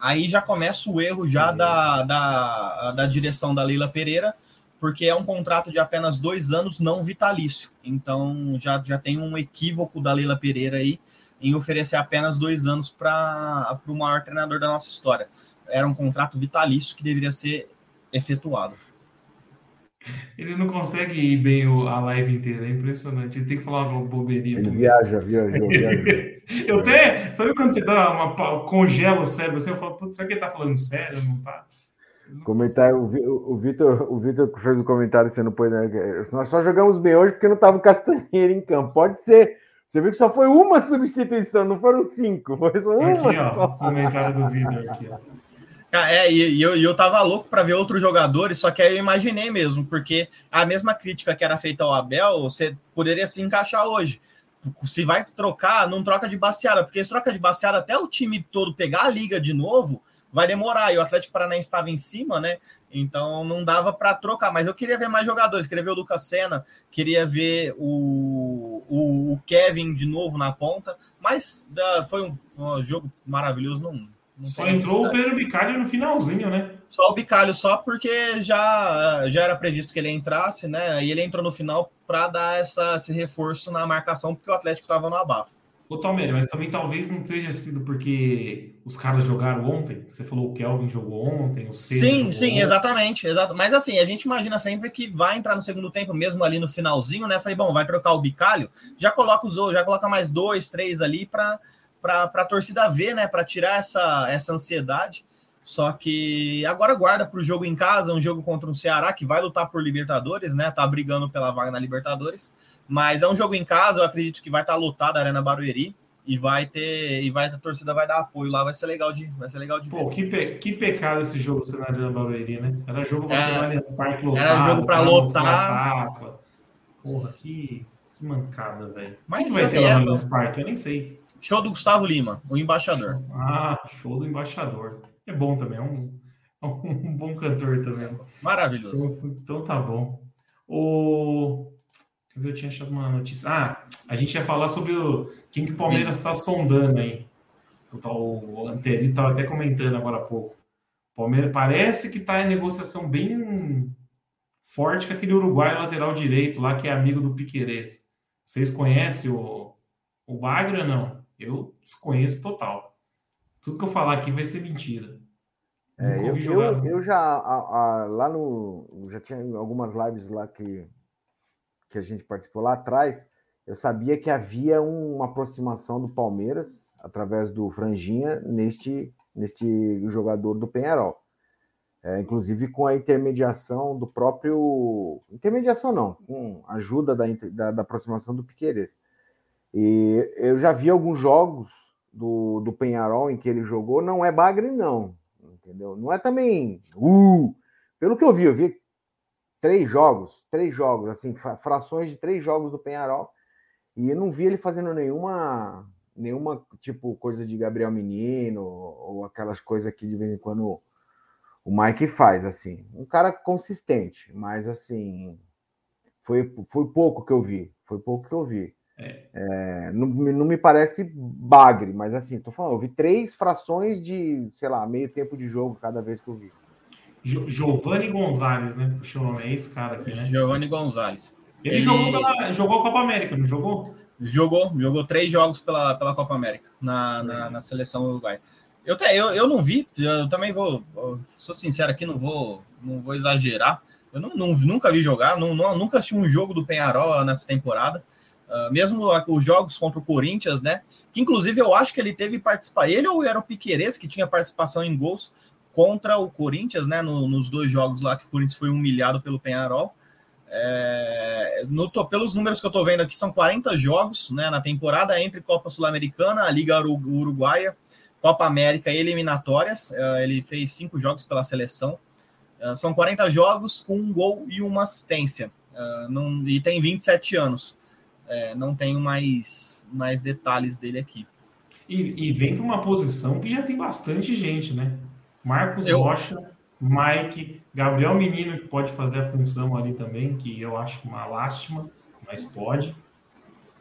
aí já começa o erro já da, da, da direção da Leila Pereira, porque é um contrato de apenas dois anos não vitalício. Então já, já tem um equívoco da Leila Pereira aí em oferecer apenas dois anos para o maior treinador da nossa história. Era um contrato vitalício que deveria ser efetuado. Ele não consegue ir bem a live inteira, é impressionante. Ele tem que falar uma bobeirinha. Ele viaja, viajou, viajou. eu até. Sabe quando você dá uma. congela o cérebro assim? Eu falo, putz, será que ele tá falando sério? Não tá? Comentário, o Vitor, o Vitor fez o um comentário que você não pôs, né? Nós só jogamos bem hoje porque não tava o Castanheira em campo. Pode ser. Você viu que só foi uma substituição, não foram cinco. Foi só uma. Aqui, ó, comentário do Vitor aqui, ó. É, e, eu, eu tava louco para ver outros jogadores, só que aí eu imaginei mesmo, porque a mesma crítica que era feita ao Abel, você poderia se encaixar hoje. se vai trocar, não troca de baseada, porque se troca de baseada até o time todo pegar a liga de novo, vai demorar. E o Atlético Paranaense estava em cima, né? Então não dava para trocar. Mas eu queria ver mais jogadores, queria ver o Lucas Senna, queria ver o, o, o Kevin de novo na ponta. Mas uh, foi um, um, jogo maravilhoso. Não, não só entrou o Pedro Bicalho no finalzinho, né? Só o Bicalho, só porque já, já era previsto que ele entrasse, né? E ele entrou no final para dar essa, esse reforço na marcação, porque o Atlético estava no abafo. Ô, Talmeiro, mas também talvez não tenha sido porque os caras jogaram ontem. Você falou o Kelvin jogou ontem, o Sim, sim, ontem. exatamente, exato. Mas assim, a gente imagina sempre que vai entrar no segundo tempo, mesmo ali no finalzinho, né? Falei, bom, vai trocar o bicalho, já coloca os já coloca mais dois, três ali para a torcida ver, né? Para tirar essa, essa ansiedade. Só que agora guarda para o jogo em casa, um jogo contra um Ceará que vai lutar por Libertadores, né? Tá brigando pela vaga na Libertadores. Mas é um jogo em casa, eu acredito que vai estar tá lotado a Arena Barueri e vai ter e vai a torcida vai dar apoio lá, vai ser legal de vai ser legal de Pô, ver. Que, pe, que pecado esse jogo ser na Arena Barueri, né? Era jogo para é, Allianz Parque lotado. Era jogo para lotar. Porra, que, que mancada, velho. Mas que vai assim, ter é, lá no Allianz Parque? Eu nem sei. Show do Gustavo Lima, o embaixador. Ah, show do embaixador. É bom também, é um, é um bom cantor também. Maravilhoso. Então, então tá bom. O eu tinha achado uma notícia. Ah, a gente ia falar sobre o quem que o Palmeiras está sondando aí. O Anteri estava até comentando agora há pouco. O Palmeiras parece que está em negociação bem forte com aquele uruguaio lateral direito lá, que é amigo do Piquerez. Vocês conhecem o, o Bagre ou não? Eu desconheço total. Tudo que eu falar aqui vai ser mentira. É, eu, eu, eu, já a, a, lá no já tinha algumas lives lá que que a gente participou lá atrás, eu sabia que havia uma aproximação do Palmeiras através do Franjinha neste, neste jogador do Penharol. É, inclusive com a intermediação do próprio. Intermediação não, com ajuda da, da, da aproximação do Piqueires. E eu já vi alguns jogos do, do Penharol em que ele jogou, não é bagre, não. Entendeu? Não é também. Uh, pelo que eu vi, eu vi três jogos, três jogos, assim, frações de três jogos do Penharol, e eu não vi ele fazendo nenhuma, nenhuma tipo coisa de Gabriel Menino ou aquelas coisas que de vez em quando o Mike faz, assim. Um cara consistente, mas assim, foi, foi pouco que eu vi, foi pouco que eu vi. É. É, não, não me parece bagre, mas assim, tô falando, eu vi três frações de, sei lá, meio tempo de jogo cada vez que eu vi. Giovanni Gonzalez, né? Puxa o nome, é esse cara aqui, né? Giovanni Gonzalez. Ele, ele... Jogou, pela, jogou a Copa América, não jogou? Jogou, jogou três jogos pela, pela Copa América na, na, na seleção uruguaia. Eu, eu, eu não vi, eu também vou, eu sou sincero aqui, não vou, não vou exagerar. Eu não, não, nunca vi jogar, não, não, nunca assisti um jogo do Penharol nessa temporada. Uh, mesmo os jogos contra o Corinthians, né? Que inclusive eu acho que ele teve participar. Ele ou era o Piqueires que tinha participação em gols contra o Corinthians, né? No, nos dois jogos lá que o Corinthians foi humilhado pelo Penharol. É, no, pelos números que eu estou vendo aqui, são 40 jogos né, na temporada entre Copa Sul-Americana, Liga Uruguaia, Copa América e eliminatórias. É, ele fez cinco jogos pela seleção. É, são 40 jogos com um gol e uma assistência. Não, e tem 27 anos. É, não tenho mais, mais detalhes dele aqui. E, e vem para uma posição que já tem bastante gente, né? Marcos eu... Rocha, Mike, Gabriel Menino, que pode fazer a função ali também, que eu acho uma lástima, mas pode.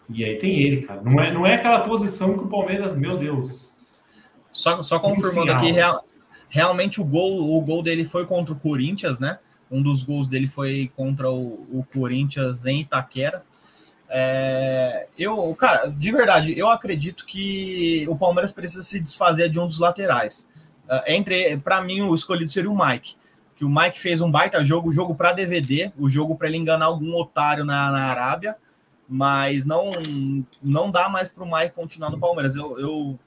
E aí tem ele, cara. Não é, não é aquela posição que o Palmeiras, meu Deus. Só, só confirmando aqui, real, realmente o gol, o gol dele foi contra o Corinthians, né? Um dos gols dele foi contra o, o Corinthians em Itaquera. É, eu, cara, de verdade, eu acredito que o Palmeiras precisa se desfazer de um dos laterais. Uh, entre, para mim, o escolhido seria o Mike. Que o Mike fez um baita jogo, jogo para DVD, o jogo para ele enganar algum otário na, na Arábia, mas não não dá mais para o Mike continuar no Palmeiras. Eu, eu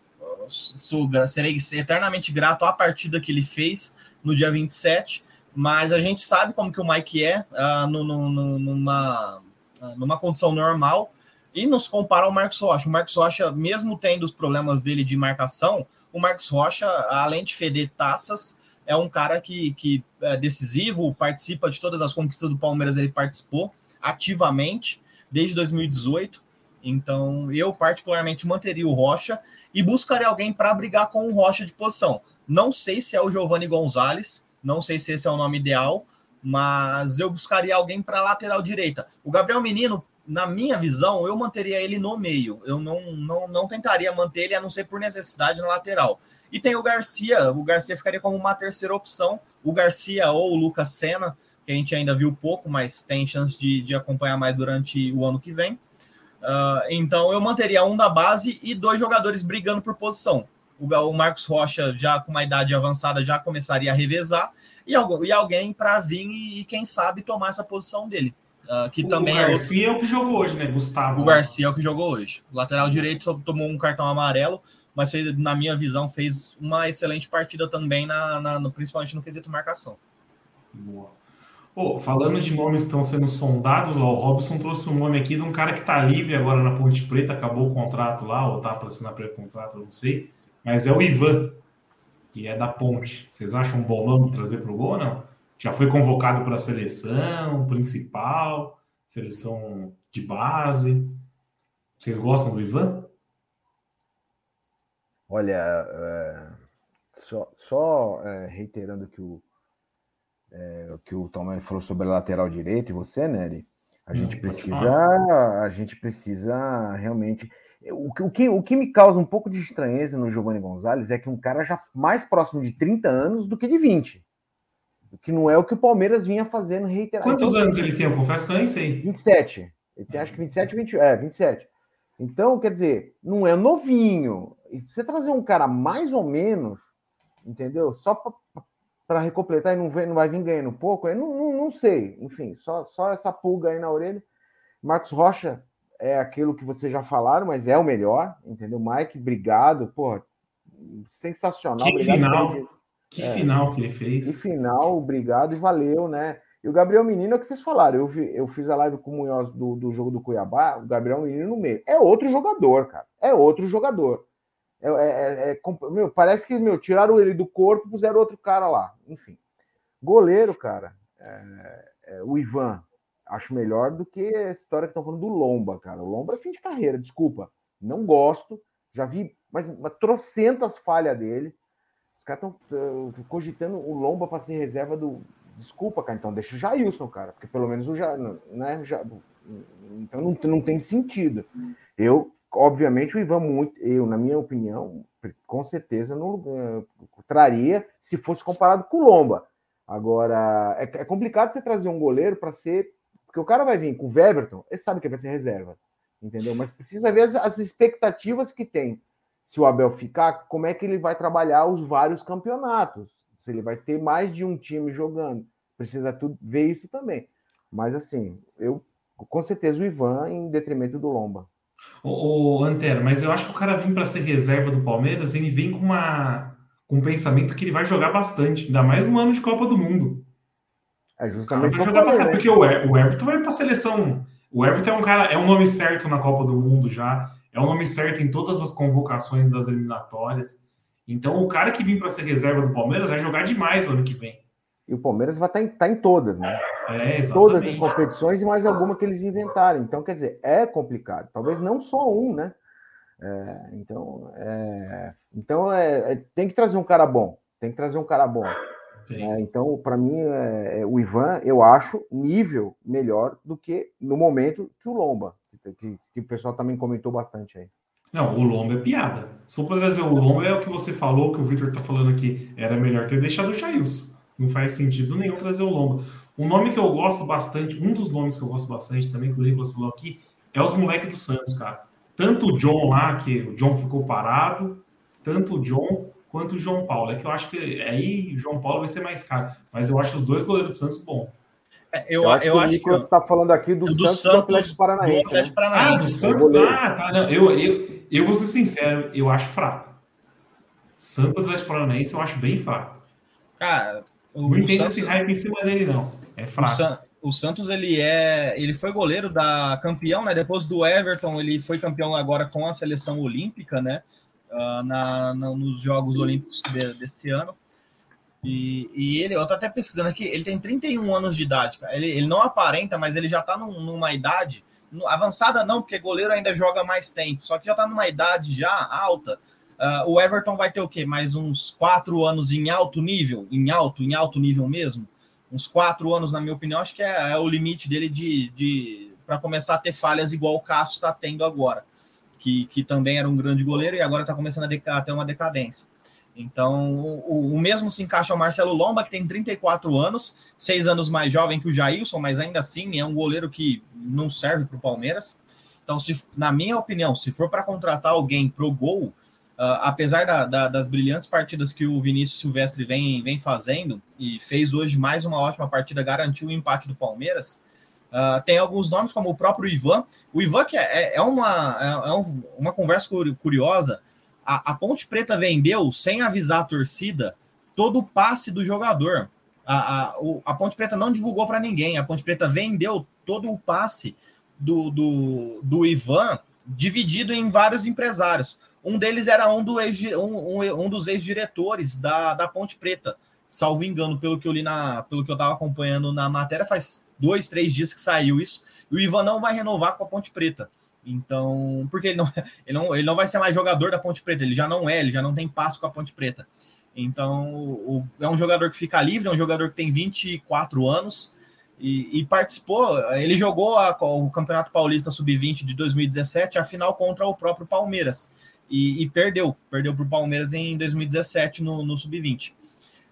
sou, serei eternamente grato à partida que ele fez no dia 27, mas a gente sabe como que o Mike é uh, no, no, no, numa, numa condição normal e nos compara ao Marcos Rocha. O Marcos Rocha, mesmo tendo os problemas dele de marcação, o Marcos Rocha, além de feder taças, é um cara que, que é decisivo, participa de todas as conquistas do Palmeiras, ele participou ativamente desde 2018. Então, eu particularmente manteria o Rocha e buscaria alguém para brigar com o Rocha de posição. Não sei se é o Giovanni Gonzalez, não sei se esse é o nome ideal, mas eu buscaria alguém para lateral direita. O Gabriel Menino, na minha visão, eu manteria ele no meio. Eu não, não, não tentaria manter ele a não ser por necessidade na lateral. E tem o Garcia, o Garcia ficaria como uma terceira opção. O Garcia ou o Lucas Senna, que a gente ainda viu pouco, mas tem chance de, de acompanhar mais durante o ano que vem. Uh, então eu manteria um da base e dois jogadores brigando por posição. O, o Marcos Rocha, já com uma idade avançada, já começaria a revezar, e, e alguém para vir e, quem sabe, tomar essa posição dele. Uh, que o também Garcia é, o... é o que jogou hoje, né, Gustavo? O Garcia é o que jogou hoje. O lateral direito só tomou um cartão amarelo, mas fez, na minha visão fez uma excelente partida também, na, na no, principalmente no quesito marcação. Boa. Pô, falando de nomes que estão sendo sondados, ó, o Robson trouxe um nome aqui de um cara que está livre agora na Ponte Preta, acabou o contrato lá, ou tá para assinar pré-contrato, não sei. Mas é o Ivan, que é da Ponte. Vocês acham um bom nome trazer para o gol ou não? Já foi convocado para a seleção principal, seleção de base. Vocês gostam do Ivan? Olha, é, só, só é, reiterando que o é, que o Tom falou sobre a lateral direita e você, Nery, a gente hum, precisa, a gente precisa realmente. O que, o, que, o que me causa um pouco de estranheza no Giovanni Gonzalez é que um cara já mais próximo de 30 anos do que de 20. Que não é o que o Palmeiras vinha fazendo reiterado. Quantos anos ele tem? Eu confesso que eu nem sei. 27. Ele tem acho que 27, 20, é, 27. Então, quer dizer, não é novinho. E você trazer um cara mais ou menos, entendeu? Só para para recompletar e não, vem, não vai vir ganhando pouco, eu não, não, não, sei. Enfim, só, só essa pulga aí na orelha. Marcos Rocha é aquilo que vocês já falaram, mas é o melhor, entendeu? Mike, obrigado, pô, sensacional. Que obrigado final, que é, final que ele fez. Que final, obrigado e valeu, né? E o Gabriel Menino é o que vocês falaram. Eu, vi, eu fiz a live com o Munhoz do, do jogo do Cuiabá, o Gabriel Menino no meio. É outro jogador, cara. É outro jogador. É, é, é, meu, parece que meu, tiraram ele do corpo e puseram outro cara lá. Enfim. Goleiro, cara, é, é, o Ivan, acho melhor do que a história que estão falando do Lomba, cara. O Lomba é fim de carreira, desculpa. Não gosto. Já vi, mas, mas trocentas falhas dele. Os caras estão cogitando o Lomba para ser reserva do. Desculpa, cara, então deixa o Jailson, cara, porque pelo menos o já, né, já, então não, não tem sentido. Eu obviamente o Ivan muito, eu na minha opinião, com certeza não uh, traria se fosse comparado com o Lomba. Agora é, é complicado você trazer um goleiro para ser, porque o cara vai vir com o Weverton, ele sabe que vai ser reserva, entendeu? Mas precisa ver as, as expectativas que tem. Se o Abel ficar, como é que ele vai trabalhar os vários campeonatos? Se ele vai ter mais de um time jogando, precisa tudo ver isso também. Mas assim, eu com certeza o Ivan em detrimento do Lomba. O Antero, mas eu acho que o cara vir para ser reserva do Palmeiras, ele vem com uma com um pensamento que ele vai jogar bastante, ainda mais um ano de Copa do Mundo. É justamente vai jogar bastante, porque o, Everton vai para a seleção. O Everton é um cara, é um nome certo na Copa do Mundo já, é um nome certo em todas as convocações das eliminatórias. Então, o cara que vir para ser reserva do Palmeiras vai jogar demais no ano que vem. E o Palmeiras vai estar tá em, tá em todas, né? É, todas as competições e mais alguma que eles inventarem. Então, quer dizer, é complicado. Talvez não só um, né? É, então, é, então é, é tem que trazer um cara bom. Tem que trazer um cara bom. É, então, para mim, é, o Ivan, eu acho, nível melhor do que no momento que o Lomba, que, que o pessoal também comentou bastante aí. Não, o Lomba é piada. Se for para trazer o Lomba, é o que você falou, que o Victor tá falando aqui. Era melhor ter deixado o Jailson. Não faz sentido nenhum trazer o Lomba. Um nome que eu gosto bastante, um dos nomes que eu gosto bastante também, que o Nicolas falou aqui, é os moleques do Santos, cara. Tanto o John lá, que o John ficou parado, tanto o John quanto o João Paulo. É que eu acho que aí o João Paulo vai ser mais caro. Mas eu acho os dois goleiros do Santos bom. É, eu, eu, acho eu que o Nicolas está falando aqui do, do Santos, Santos do Atlético Paranaense. Do Atlético Paranaense. Ah, do Santos, ah, tá. Não, eu, eu, eu vou ser sincero, eu acho fraco. Santos Atlético Paranaense eu acho bem fraco. Cara, o, não entendo esse hype em cima dele, não. É fraco. O, San, o, Santos, ele é. Ele foi goleiro da campeão, né? Depois do Everton, ele foi campeão agora com a seleção olímpica, né? Uh, na, na, nos Jogos Olímpicos de, desse ano. E, e, ele, eu tô até pesquisando aqui, ele tem 31 anos de idade, cara. Ele, ele não aparenta, mas ele já tá num, numa idade avançada não, porque goleiro ainda joga mais tempo, só que já está numa idade já alta. Uh, o Everton vai ter o quê? Mais uns quatro anos em alto nível, em alto, em alto nível mesmo. Uns quatro anos, na minha opinião, acho que é, é o limite dele de, de para começar a ter falhas igual o Cássio está tendo agora, que, que também era um grande goleiro e agora está começando a, a ter uma decadência. Então, o, o, mesmo se encaixa o Marcelo Lomba, que tem 34 anos, seis anos mais jovem que o Jailson, mas ainda assim é um goleiro que não serve para o Palmeiras. Então, se, na minha opinião, se for para contratar alguém pro gol, uh, apesar da, da, das brilhantes partidas que o Vinícius Silvestre vem, vem fazendo, e fez hoje mais uma ótima partida, garantiu o empate do Palmeiras, uh, tem alguns nomes, como o próprio Ivan. O Ivan, que é, é uma, é, é uma conversa curiosa, a, a Ponte Preta vendeu, sem avisar a torcida, todo o passe do jogador. A, a, a Ponte Preta não divulgou para ninguém. A Ponte Preta vendeu todo o passe do, do, do Ivan, dividido em vários empresários. Um deles era um, do ex, um, um dos ex-diretores da, da Ponte Preta. Salvo engano, pelo que eu li na, pelo que eu estava acompanhando na matéria, faz dois, três dias que saiu isso. E o Ivan não vai renovar com a Ponte Preta. Então, porque ele não, ele não, ele não vai ser mais jogador da Ponte Preta, ele já não é, ele já não tem passo com a Ponte Preta. Então, o, é um jogador que fica livre, é um jogador que tem 24 anos e, e participou. Ele jogou a, o Campeonato Paulista Sub-20 de 2017, a final contra o próprio Palmeiras, e, e perdeu, perdeu para o Palmeiras em 2017 no, no Sub-20.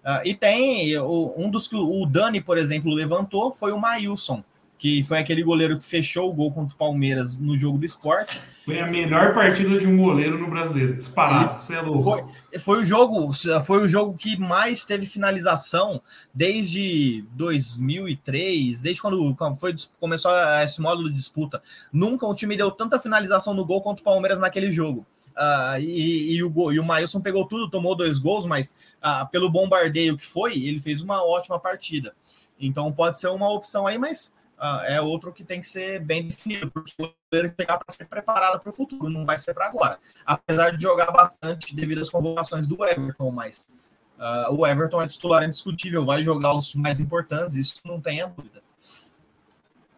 Uh, e tem o, um dos que o Dani, por exemplo, levantou foi o Mailson que foi aquele goleiro que fechou o gol contra o Palmeiras no jogo do esporte. Foi a melhor partida de um goleiro no brasileiro, disparado, você é louco. Foi, foi, o jogo, foi o jogo que mais teve finalização desde 2003, desde quando foi, começou esse módulo de disputa. Nunca um time deu tanta finalização no gol contra o Palmeiras naquele jogo. Uh, e, e, o, e o Mailson pegou tudo, tomou dois gols, mas uh, pelo bombardeio que foi, ele fez uma ótima partida. Então pode ser uma opção aí, mas uh, é outro que tem que ser bem definido, porque o goleiro chegar para ser preparado para o futuro, não vai ser para agora. Apesar de jogar bastante devido às convocações do Everton, mas o Everton é titular indiscutível, vai jogar os mais importantes, isso não tenha dúvida.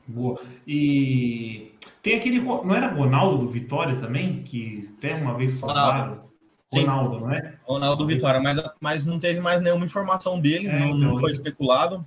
Boa. E tem aquele. Não era Ronaldo do Vitória também? Que até uma vez soltaram. Ronaldo, não é? Ronaldo Vitória, mas, mas não teve mais nenhuma informação dele, é, não, então, não foi especulado.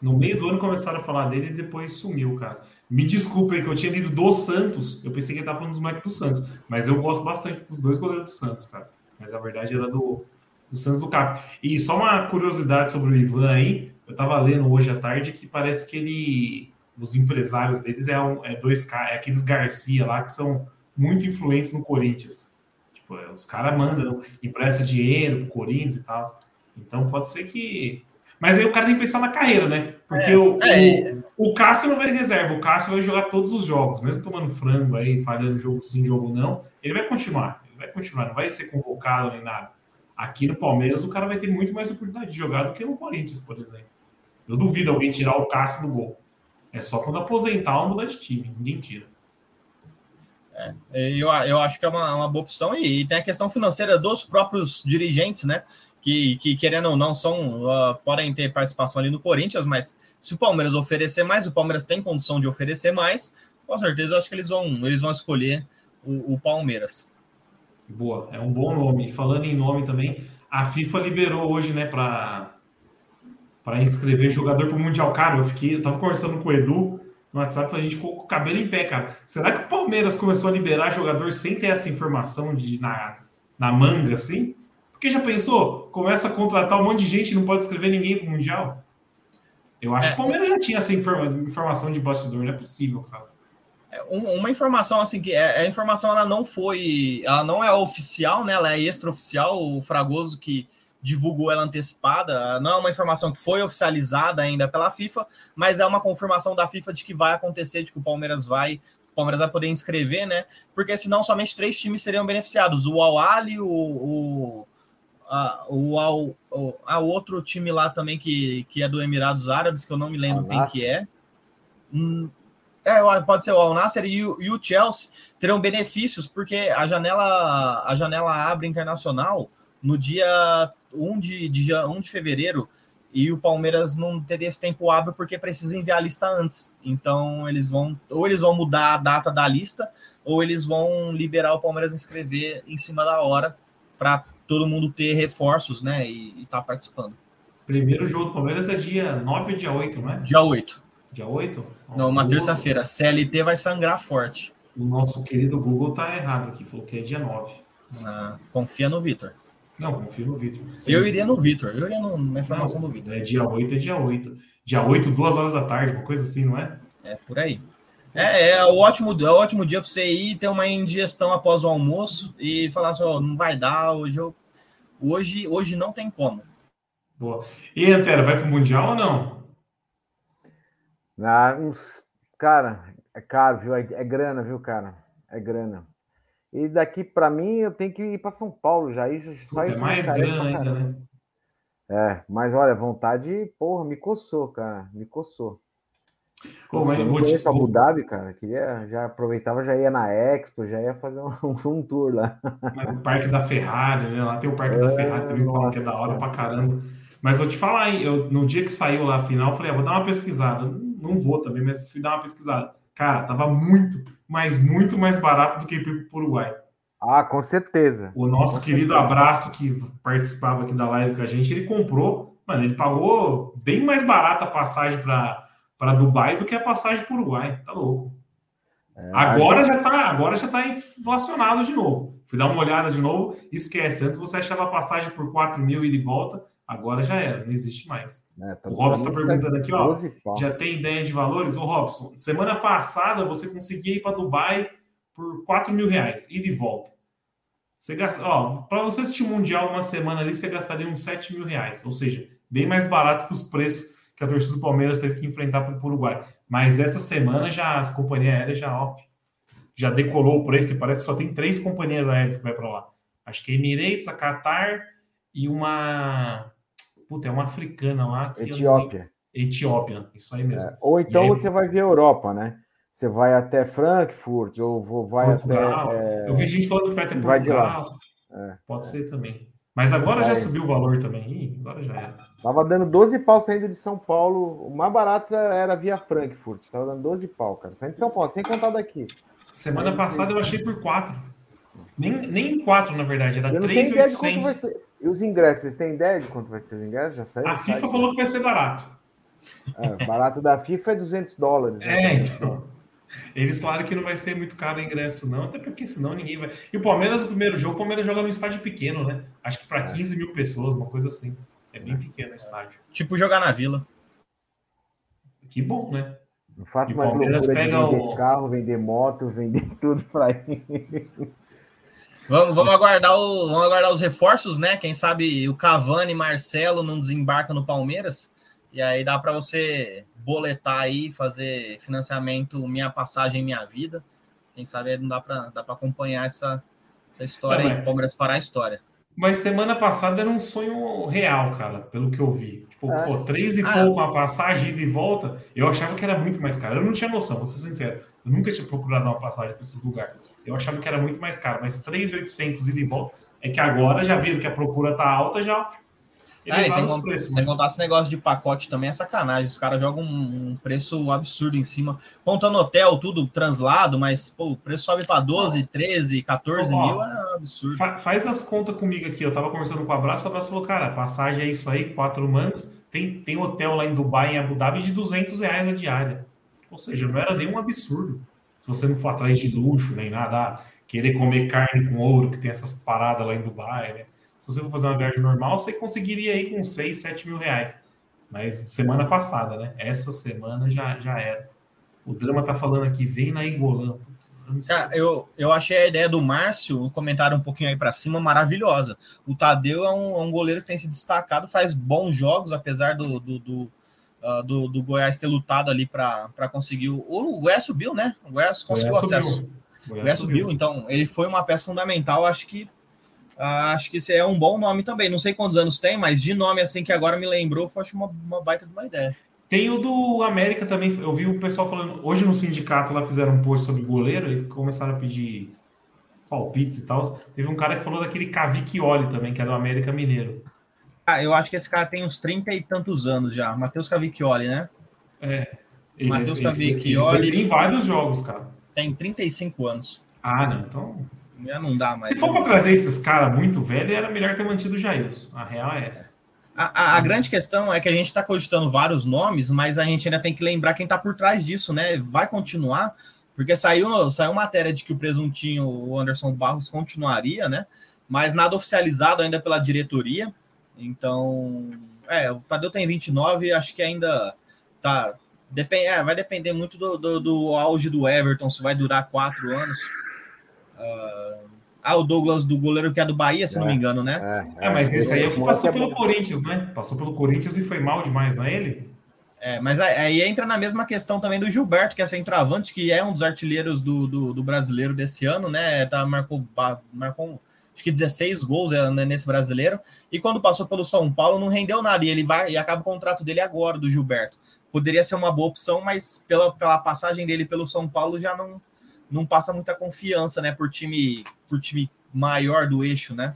No meio do ano começaram a falar dele e depois sumiu, cara. Me desculpem que eu tinha lido do Santos. Eu pensei que ele estava falando dos moleques do Santos. Mas eu gosto bastante dos dois goleiros do Santos, cara. Mas a verdade era do, do Santos do Cap. E só uma curiosidade sobre o Ivan aí. Eu estava lendo hoje à tarde que parece que ele. Os empresários deles é, um, é dois é aqueles Garcia lá que são muito influentes no Corinthians. Tipo, é, os caras mandam, empresta dinheiro pro Corinthians e tal. Então pode ser que mas aí o cara tem que pensar na carreira, né? Porque é, o, é. o, o Cássio não vai reserva, o Cássio vai jogar todos os jogos, mesmo tomando frango aí, falhando jogo sim, jogo não, ele vai continuar, ele vai continuar, não vai ser convocado nem nada. Aqui no Palmeiras o cara vai ter muito mais oportunidade de jogar do que no Corinthians, por exemplo. Eu duvido alguém tirar o Cássio do gol. É só quando aposentar ou mudar de time, ninguém tira. É, eu, eu acho que é uma, uma boa opção e, e tem a questão financeira dos próprios dirigentes, né? que, que querendo ou não, são, uh, podem ter participação ali no Corinthians, mas se o Palmeiras oferecer mais, o Palmeiras tem condição de oferecer mais, com certeza eu acho que eles vão, eles vão escolher o, o Palmeiras. Boa, é um bom nome. Falando em nome também, a FIFA liberou hoje, né, para para inscrever jogador para o Mundial. Cara, eu fiquei, eu tava conversando com o Edu no WhatsApp, a gente ficou com o cabelo em pé, cara. Será que o Palmeiras começou a liberar jogador sem ter essa informação de na, na manga, assim? Porque já pensou? Começa a contratar um monte de gente e não pode escrever ninguém para o Mundial? Eu acho é. que o Palmeiras já tinha essa informação de bastidor, não é possível, cara. É, uma informação assim que é, a informação ela não foi, ela não é oficial, né? Ela é extraoficial. O Fragoso que divulgou ela antecipada, não é uma informação que foi oficializada ainda pela FIFA, mas é uma confirmação da FIFA de que vai acontecer, de que o Palmeiras vai, o Palmeiras vai poder inscrever, né? Porque senão somente três times seriam beneficiados: o Al Ali, o, o a, o, ao, o, a outro time lá também que, que é do Emirados Árabes, que eu não me lembro quem que é. Hum, é, pode ser o Al Nasser e o, e o Chelsea terão benefícios, porque a janela, a janela abre internacional no dia 1 de, de, 1 de fevereiro. e o Palmeiras não teria esse tempo hábil porque precisa enviar a lista antes. Então eles vão ou eles vão mudar a data da lista ou eles vão liberar o Palmeiras inscrever em cima da hora para todo mundo ter reforços, né, e estar tá participando. Primeiro jogo do Palmeiras é dia 9 ou dia 8, não é? Dia 8. Dia 8? Não, uma terça-feira. CLT vai sangrar forte. O nosso querido Google tá errado aqui, falou que é dia 9. Ah, confia no Vitor. Não, confio no Vitor. Eu iria no Vitor, eu iria no, na informação não, do Vitor. É dia 8, é dia 8. Dia 8, duas horas da tarde, uma coisa assim, não é? É por aí. É, é o ótimo, é o ótimo dia para você ir ter uma indigestão após o almoço e falar assim, oh, não vai dar, hoje eu, hoje, hoje não tem como. Boa. E Antero, vai para o Mundial ou não? Ah, cara, é caro, viu? É, é grana, viu, cara? É grana. E daqui para mim eu tenho que ir para São Paulo já. Isso, só é isso mais grana ainda, né? É, mas olha, vontade, porra, me coçou, cara. Me coçou. Pô, mas eu vou te... Abu Dhabi, cara. Queria, já aproveitava, já ia na Expo, já ia fazer um, um tour lá. Mas o Parque da Ferrari, né? Lá tem o Parque é, da Ferrari também, nossa, que é da hora pra caramba. Mas vou te falar, eu, no dia que saiu lá a final, eu falei, ah, vou dar uma pesquisada. Não vou também, mas fui dar uma pesquisada. Cara, tava muito, mas muito mais barato do que ir pro Uruguai. Ah, com certeza. O nosso com querido certeza. Abraço, que participava aqui da live com a gente, ele comprou, mano, ele pagou bem mais barata a passagem para Dubai do que a passagem para o Uruguai. Tá louco. É, agora, gente... já tá, agora já tá inflacionado de novo. Fui dar uma olhada de novo, esquece. Antes você achava a passagem por 4 mil e de volta, agora já era, não existe mais. É, tá o Robson está perguntando aqui, ó. Já tem ideia de valores? Ô, Robson, semana passada você conseguia ir para Dubai por 4 mil reais, e de volta. Você gasta, ó, para você assistir o Mundial uma semana ali, você gastaria uns 7 mil reais, ou seja, bem mais barato que os preços que a torcida do Palmeiras teve que enfrentar para o Uruguai. Mas essa semana já as companhias aéreas já, ó, já decolou o preço e parece que só tem três companhias aéreas que vai para lá. Acho que é Emirates, a Qatar e uma. Puta, é uma africana lá. Etiópia. Etiópia, isso aí mesmo. É, ou então aí... você vai ver a Europa, né? Você vai até Frankfurt, ou vai Portugal. até. É... Eu vi gente falando que vai até Portugal. Vai é, Pode é. ser também. Mas agora já subiu o valor também. Ih, agora já era. Tava dando 12 pau saindo de São Paulo. O mais barato era via Frankfurt. Tava dando 12 pau, cara. Saindo de São Paulo, sem contar daqui. Semana passada eu achei por 4. Nem, nem 4, na verdade, era 3,800. E os ingressos, vocês têm ideia de quanto vai ser os ingressos? Já saiu? A FIFA falou que vai ser barato. É, barato da FIFA é 200 dólares. Né? É, então. Eles falaram que não vai ser muito caro o ingresso, não, até porque senão ninguém vai. E o Palmeiras, o primeiro jogo, o Palmeiras joga num estádio pequeno, né? Acho que para 15 mil pessoas, uma coisa assim. É bem pequeno o estádio. Tipo jogar na vila. Que bom, né? Não faço mais loucura de vender o... carro, vender moto, vender tudo para ir. Vamos, vamos, aguardar o, vamos aguardar os reforços, né? Quem sabe o Cavani e Marcelo não desembarcam no Palmeiras. E aí dá para você boletar aí, fazer financiamento Minha Passagem Minha Vida. Quem sabe não dá para dá acompanhar essa, essa história não, aí, que o Palmeiras fará a história. Mas semana passada era um sonho real, cara, pelo que eu vi. Tipo, é. pô, três e ah, pouco a passagem ida e volta, eu achava que era muito mais caro. Eu não tinha noção, vou ser sincero. Eu nunca tinha procurado uma passagem para esses lugares. Eu achava que era muito mais caro, mas 3.800 ida e volta é que agora já viram que a procura tá alta, já é, sem, contar, preços, sem contar esse negócio de pacote também é sacanagem. Os caras jogam um, um, preço absurdo em cima. Contando hotel, tudo translado, mas pô, o preço sobe para 12, 13, 14 ó, mil, é absurdo. Fa faz as contas comigo aqui. Eu tava conversando com o Abraço, o Abraço falou, cara, passagem é isso aí, quatro mangos. Tem, tem hotel lá em Dubai, em Abu Dhabi, de 200 reais a diária. Ou seja, não era nenhum absurdo. Você não for atrás de luxo, nem nada, ah, querer comer carne com ouro, que tem essas paradas lá em Dubai, né? Se você for fazer uma viagem normal, você conseguiria ir com 6, 7 mil reais. Mas semana passada, né? Essa semana já, já era. O Drama tá falando aqui, vem na Engolã. eu, eu achei a ideia do Márcio, um comentário um pouquinho aí para cima, maravilhosa. O Tadeu é um, é um, goleiro que tem se destacado, faz bons jogos, apesar do, do, do, uh, do, do Goiás ter lutado ali para conseguir. O, o Goiás subiu, né? O Goiás conseguiu o acesso. Subiu. O Goiás, Goiás subiu. subiu, então ele foi uma peça fundamental. Acho que ah, acho que esse é um bom nome também. Não sei quantos anos tem, mas de nome assim que agora me lembrou, foi uma, uma baita de uma ideia. Tem o do América também. Eu vi o pessoal falando. Hoje no sindicato lá fizeram um post sobre goleiro e começaram a pedir palpites e tal. Teve um cara que falou daquele Cavicchioli também, que é do América Mineiro. Ah, eu acho que esse cara tem uns 30 e tantos anos já. Matheus Cavicchioli, né? É. Matheus Cavicchioli. Tem vários jogos, cara. Tem 35 anos. Ah, não. Então. Já não dá mais. Se for para trazer esses caras muito velhos, era melhor ter mantido o Jailson. A real é essa. A, a, a, grande questão é que a gente está cogitando vários nomes, mas a gente ainda tem que lembrar quem está por trás disso, né? Vai continuar, porque saiu, saiu matéria de que o presuntinho, o Anderson Barros, continuaria, né? Mas nada oficializado ainda pela diretoria. Então, é, o Tadeu tem 29, acho que ainda tá. Depend, é, vai depender muito do, do, do, auge do Everton, se vai durar quatro anos. Uh, ah, o Douglas do goleiro que é do Bahia, se é, não me engano, né? É, é mas esse aí é passou pelo Corinthians, né? Passou pelo Corinthians e foi mal demais, não é ele? É, mas aí entra na mesma questão também do Gilberto, que é centroavante, que é um dos artilheiros do, do, do brasileiro desse ano, né? Tá, marcou, marcou acho que 16 gols né, nesse brasileiro. E quando passou pelo São Paulo, não rendeu nada. E ele vai e acaba o contrato dele agora, do Gilberto. Poderia ser uma boa opção, mas pela, pela passagem dele pelo São Paulo já não, não passa muita confiança, né? Por time, por time maior do eixo, né?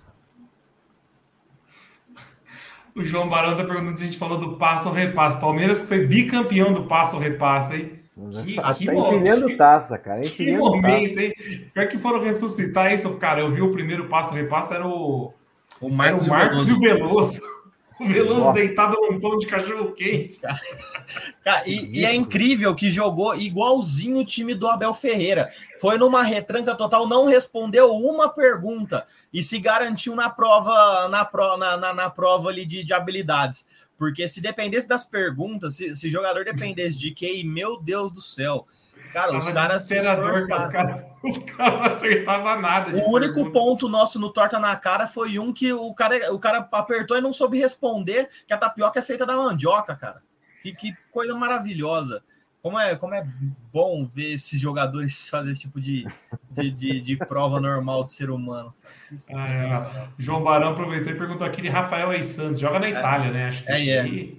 O João Barão tá perguntando se a gente falou do passo ou repasse. Palmeiras que foi bicampeão do passo ou repasse, hein? Que, tá, que tá empilhando taça, cara. Que momento, taça. hein? Pior que foram ressuscitar isso, cara. Eu vi o primeiro passo repasse, era o, o Marcos, era o Marcos e o Veloso. O Veloso Nossa. deitado num pão de cachorro quente. Cara, e, e, é incrível que jogou igualzinho o time do Abel Ferreira. Foi numa retranca total, não respondeu uma pergunta e se garantiu na prova, na, pro, na, na, na prova ali de, de habilidades. Porque se dependesse das perguntas, se, se jogador dependesse de quem, meu Deus do céu. Cara, os caras se esforçaram. Os caras não acertavam nada. O único pergunta. ponto nosso no Torta na Cara foi um que o cara, o cara apertou e não soube responder que a tapioca é feita da mandioca, cara. Que, que coisa maravilhosa. Como é, como é bom ver esses jogadores fazer esse tipo de, de, de, de prova normal de ser humano. Ah, é. João Barão aproveitou e perguntou aqui de Rafael Eis Santos. Joga na é. Itália, né? Acho que é,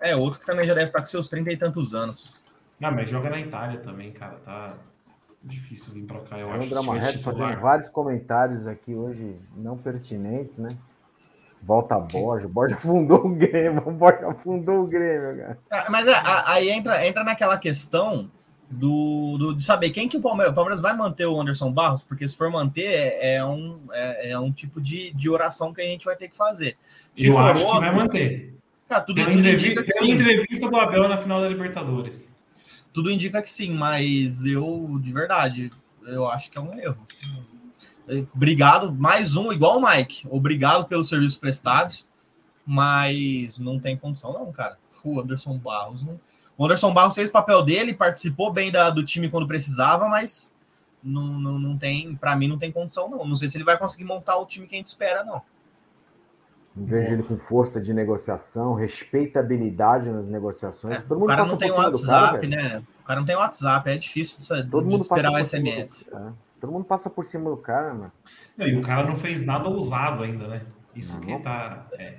é. é, outro que também já deve estar com seus 30 e tantos anos. Não, mas joga na Itália também, cara. Tá difícil vir para cá, eu acho. André Marreto fazendo vários comentários aqui hoje não pertinentes, né? Volta a Borja, Borja fundou o Grêmio, Borja fundou o Grêmio, cara. Ah, mas aí entra, entra naquela questão do, do, de saber quem que o Palmeiras, o Palmeiras vai manter o Anderson Barros, porque se for manter, é, é um, é, é, um tipo de, de oração que a gente vai ter que fazer. Se eu for acho outro, que vai manter. Cara, tudo, tudo indica que sim. entrevista do Abel na final da Libertadores. Tudo indica que sim, mas eu, de verdade, eu acho que é um erro. Obrigado, mais um, igual o Mike. Obrigado pelos serviços prestados, mas não tem condição, não, cara. O Anderson Barros não o Anderson Barros fez o papel dele, participou bem da, do time quando precisava, mas não, não, não tem, para mim, não tem condição, não. Não sei se ele vai conseguir montar o time que a gente espera, não. Vejo ele com força de negociação, respeitabilidade nas negociações. É, o cara não tem WhatsApp, cara, né? O cara não tem WhatsApp, é difícil de, Todo de mundo esperar o SMS. Do, é. Todo mundo passa por cima do cara, mano. E o cara não fez nada ousado ainda, né? Isso que tá. É.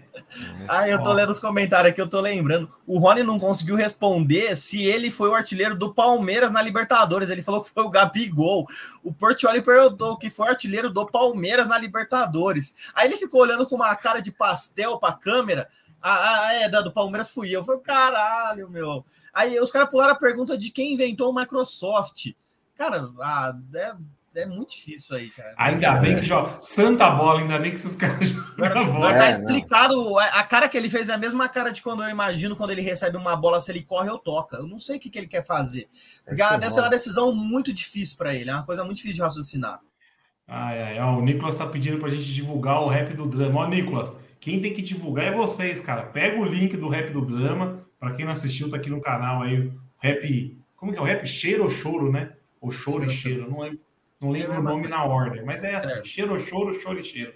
Ah, eu tô lendo os comentários aqui, eu tô lembrando. O Rony não conseguiu responder se ele foi o artilheiro do Palmeiras na Libertadores. Ele falou que foi o Gabigol. O Portioli perguntou que foi o artilheiro do Palmeiras na Libertadores. Aí ele ficou olhando com uma cara de pastel pra câmera. Ah, ah é, da do Palmeiras fui eu. Foi caralho, meu. Aí os caras pularam a pergunta de quem inventou o Microsoft. Cara, ah, é é muito difícil aí, cara. Ainda bem que joga. Santa bola, ainda bem que esses caras jogam bola. Tá explicado. A cara que ele fez é a mesma cara de quando eu imagino quando ele recebe uma bola, se ele corre ou toca. Eu não sei o que, que ele quer fazer. Porque é deve ser uma decisão muito difícil para ele. É uma coisa muito difícil de raciocinar. Ai, ai, ó, o Nicolas tá pedindo pra gente divulgar o rap do drama. Ó, Nicolas, quem tem que divulgar é vocês, cara. Pega o link do rap do drama. Pra quem não assistiu, tá aqui no canal aí. Rap. Como que é o rap? Cheiro ou choro, né? Ou choro e cheiro, não lembro. Não lembro é o nome na ordem, mas é assim, certo. assim, cheiro, choro, choro e cheiro.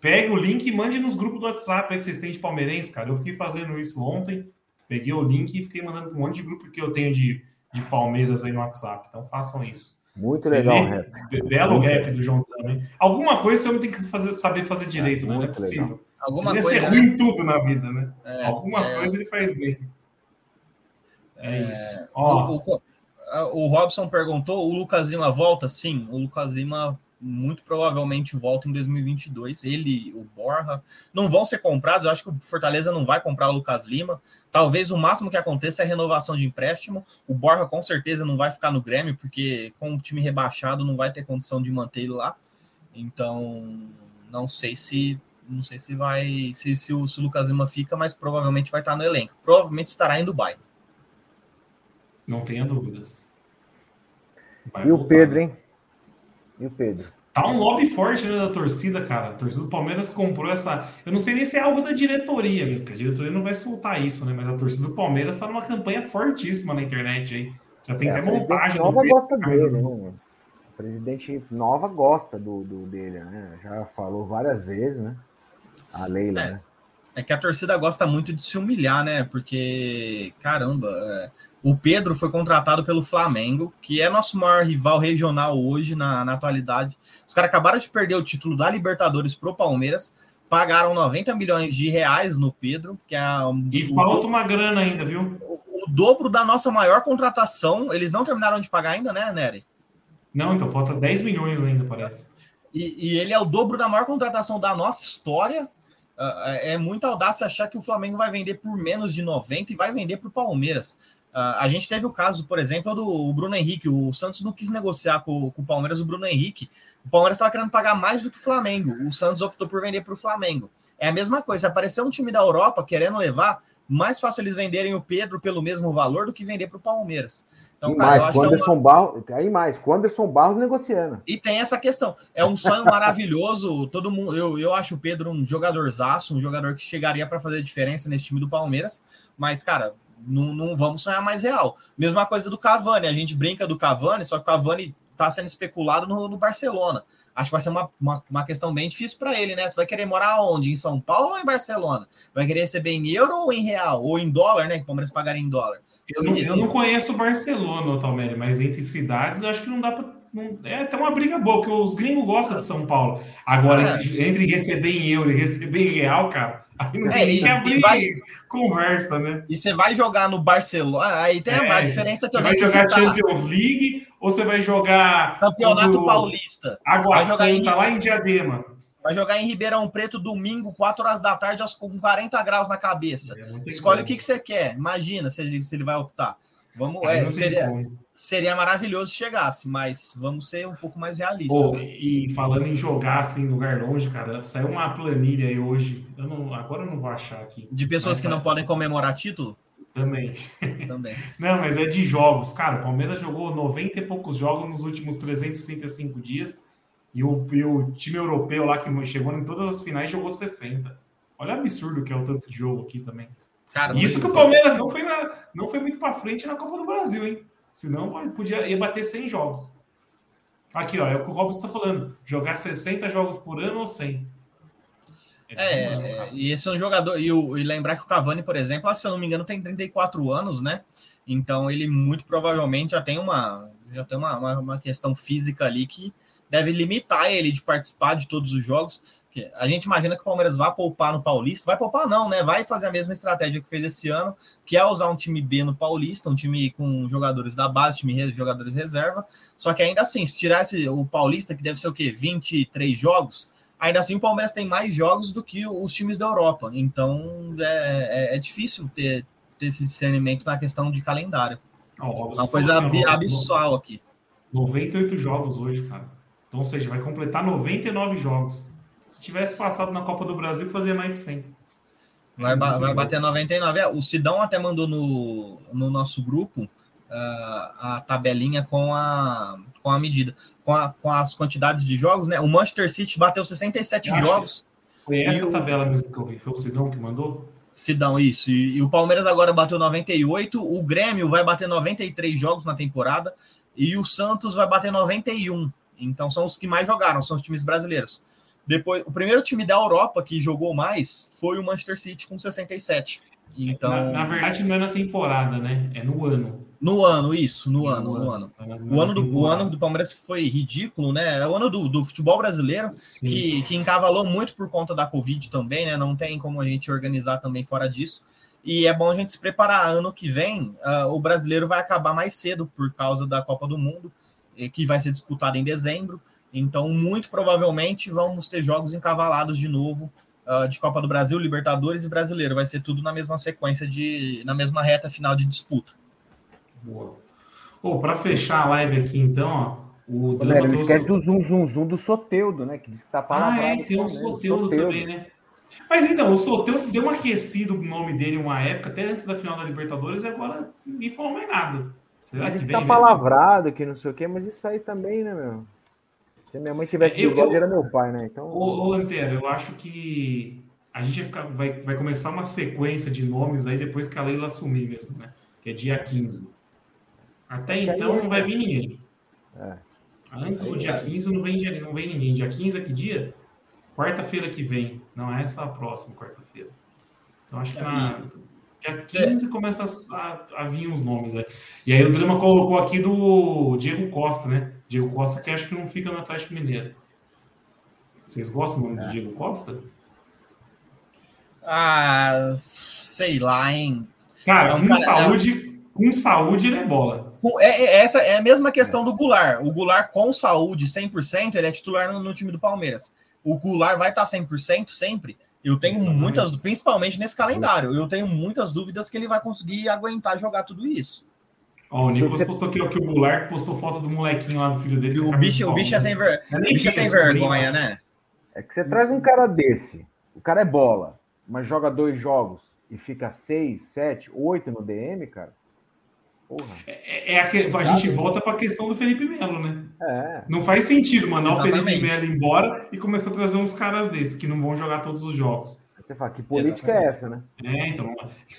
Pegue o link e mande nos grupos do WhatsApp aí que vocês têm de palmeirense, cara. Eu fiquei fazendo isso ontem, peguei o link e fiquei mandando um monte de grupo que eu tenho de, de Palmeiras aí no WhatsApp. Então façam isso. Muito legal o rap. Belo rap do João também. Alguma coisa você não tem que fazer, saber fazer direito, é, né? Não é possível. Legal. Alguma ele coisa, ser ruim em tudo na vida, né? É, Alguma é... coisa ele faz bem. É, é isso. Ó, o, o, o Robson perguntou: o Lucas Lima volta? Sim, o Lucas Lima muito provavelmente volta em 2022. Ele, o Borja, não vão ser comprados. Eu acho que o Fortaleza não vai comprar o Lucas Lima. Talvez o máximo que aconteça é renovação de empréstimo. O Borja com certeza não vai ficar no Grêmio, porque com o time rebaixado não vai ter condição de manter ele lá. Então, não sei se não sei se vai se, se, o, se o Lucas Lima fica, mas provavelmente vai estar no elenco. Provavelmente estará em Dubai. Não tenha dúvidas. Vai e voltar. o Pedro, hein? E o Pedro? Tá um lobby forte né, da torcida, cara. A torcida do Palmeiras comprou essa. Eu não sei nem se é algo da diretoria, porque a diretoria não vai soltar isso, né? Mas a torcida do Palmeiras tá numa campanha fortíssima na internet aí. Já tem é, até montagem. Nova Pedro, gosta dele, né? O presidente Nova gosta do, do dele, né? Já falou várias vezes, né? A Leila, é, né? É que a torcida gosta muito de se humilhar, né? Porque, caramba, é o Pedro foi contratado pelo Flamengo, que é nosso maior rival regional hoje, na, na atualidade. Os caras acabaram de perder o título da Libertadores pro Palmeiras, pagaram 90 milhões de reais no Pedro, que é. E o, falta uma grana ainda, viu? O, o, dobro da nossa maior contratação. Eles não terminaram de pagar ainda, né, Nery? Não, então falta 10 milhões ainda, parece. E, e ele é o dobro da maior contratação da nossa história. Uh, é muita audácia achar que o Flamengo vai vender por menos de 90 e vai vender para o Palmeiras. Uh, a gente teve o caso, por exemplo, do Bruno Henrique. O Santos não quis negociar com, com o Palmeiras o Bruno Henrique. O Palmeiras estava querendo pagar mais do que o Flamengo. O Santos optou por vender para o Flamengo. É a mesma coisa. Se aparecer um time da Europa querendo levar, mais fácil eles venderem o Pedro pelo mesmo valor do que vender para o Palmeiras. Então, e cara, mais, quando é uma... Barros, aí mais, Anderson Barros negociando. E tem essa questão. É um sonho maravilhoso. Todo mundo, eu, eu acho o Pedro um jogadorzaço, um jogador que chegaria para fazer diferença nesse time do Palmeiras. Mas, cara, não, não vamos sonhar mais real. Mesma coisa do Cavani, a gente brinca do Cavani, só que o Cavani está sendo especulado no, no, Barcelona. Acho que vai ser uma, uma, uma questão bem difícil para ele, né? Você vai querer morar onde? Em São Paulo ou em Barcelona? Vai querer receber em euro ou em real? Ou em dólar, né? Que o Palmeiras pagaria em dólar. Eu não, eu não conheço Barcelona, Talmere, mas entre cidades eu acho que não dá para. É até uma briga boa, porque os gringos gostam de São Paulo. Agora, é. entre, receber em euro e receber em real, cara, Aí não é, e, abrir vai, conversa, né? E você vai jogar no Barcelona, aí tem é, a diferença que eu Você vai jogar citar. Champions League ou você vai jogar Campeonato do... Paulista? Água vai jogar em... lá em Diadema. Vai jogar em Ribeirão Preto domingo, 4 horas da tarde, com 40 graus na cabeça. É, Escolhe como. o que, que você quer. Imagina se ele, vai optar. Vamos, é, seria, seria maravilhoso se chegasse, mas vamos ser um pouco mais realistas. Oh, E falando em jogar assim em lugar longe, cara, saiu uma planilha aí hoje. Eu não, agora eu não vou achar aqui. De pessoas que não podem comemorar título? Também. Também. não, mas é de jogos. Cara, o Palmeiras jogou 90 e poucos jogos nos últimos 365 dias. E o, e o time europeu lá que chegou em todas as finais jogou 60. Olha o absurdo que é o tanto de jogo aqui também. Cara, Isso que o Palmeiras não foi, na, não foi muito para frente na Copa do Brasil, hein? Senão podia ia bater 100 jogos. Aqui, ó, é o que o Robson está falando. Jogar 60 jogos por ano ou 100. É, é e esse é um jogador. E, o, e, lembrar que o Cavani, por exemplo, se eu não me engano, tem 34 anos, né? Então ele muito provavelmente já tem uma, já tem uma, uma, uma questão física ali que deve limitar ele de participar de todos os jogos. A gente imagina que o Palmeiras vai poupar no Paulista, vai poupar não, né? Vai fazer a mesma estratégia que fez esse ano, que é usar um time B no Paulista, um time com jogadores da base, time de jogadores reserva. Só que ainda assim, se tirasse o Paulista, que deve ser o quê? 23 jogos, ainda assim o Palmeiras tem mais jogos do que os times da Europa. Então é, é, é difícil ter, ter esse discernimento na questão de calendário. Uma coisa abissal aqui. 98 jogos hoje, cara. Então, ou seja, vai completar 99 jogos. Se tivesse passado na Copa do Brasil, fazia mais de 100. Vai, vai bater 99. É, o Sidão até mandou no, no nosso grupo uh, a tabelinha com a, com a medida, com, a, com as quantidades de jogos, né? O Manchester City bateu 67 jogos. Foi essa tabela mesmo que eu vi. Foi o Sidão que mandou? Sidão, isso. E, e, o Palmeiras agora bateu 98. O Grêmio vai bater 93 jogos na temporada. E o Santos vai bater 91. Então são os que mais jogaram, são os times brasileiros. Depois, o primeiro time da Europa que jogou mais foi o Manchester City com 67. Então, na, na verdade, não é na temporada, né? É no ano. No ano, isso, no, ano, no ano. ano. O ano, do, o ano do Palmeiras foi ridículo, né? É o ano do, do futebol brasileiro, que, que encavalou muito por conta da Covid também, né? Não tem como a gente organizar também fora disso. E é bom a gente se preparar. Ano que vem, uh, o brasileiro vai acabar mais cedo por causa da Copa do Mundo, que vai ser disputada em dezembro. Então, muito provavelmente vamos ter jogos encavalados de novo uh, de Copa do Brasil, Libertadores e Brasileiro. Vai ser tudo na mesma sequência de na mesma reta final de disputa. Boa. Oh, para fechar a live aqui, então, ó, o Drama Velho, trouxe... esquece do zoom, zoom, zoom do Soteudo, né? Que diz que tá parado. Ah, é, tem o Soteudo, Soteudo também, né? Mas então, o Soteudo deu um aquecido o nome dele uma época, até antes da final da Libertadores, e agora ninguém falou mais nada. Será que vem tá palavrado, que não sei o quê, mas isso aí também, né, meu? Se minha mãe tivesse é, eu, era meu pai, né? Então. Ô, ô Antero, eu acho que a gente vai, vai começar uma sequência de nomes aí depois que a Leila assumir mesmo, né? Que é dia 15. Até então não vai vir ninguém. É. Antes do dia 15 não vem, não vem ninguém. Dia 15 é que dia? Quarta-feira que vem. Não é essa a próxima quarta-feira. Então acho que na, dia 15 começa a, a, vir os nomes aí. E aí o Drama colocou aqui do Diego Costa, né? Diego Costa, que acho que não fica no Atlético Mineiro. Vocês gostam do nome é. do Diego Costa? Ah, sei lá, hein? Cara, é um com cara, saúde, é... com saúde ele é bola. É, é, essa é a mesma questão do Goulart. O Goulart com saúde 100%, ele é titular no, no time do Palmeiras. O Goulart vai estar 100% sempre. Eu tenho Exatamente. muitas, principalmente nesse calendário, eu tenho muitas dúvidas que ele vai conseguir aguentar jogar tudo isso. Ó, o Nicolas Você... postou aqui ó, que o Goulart postou foto do molequinho lá do filho dele. O bicho, o bicho é sem, ver... é bicho é sem vergonha, né? É que você traz um cara desse, o cara é bola, mas joga dois jogos e fica seis, sete, oito no DM, cara. Porra. É, é a, que, a gente volta para a questão do Felipe Melo, né? É. Não faz sentido mandar Exatamente. o Felipe Melo embora e começar a trazer uns caras desses que não vão jogar todos os jogos. Você fala, que política Exatamente. é essa, né? É, então,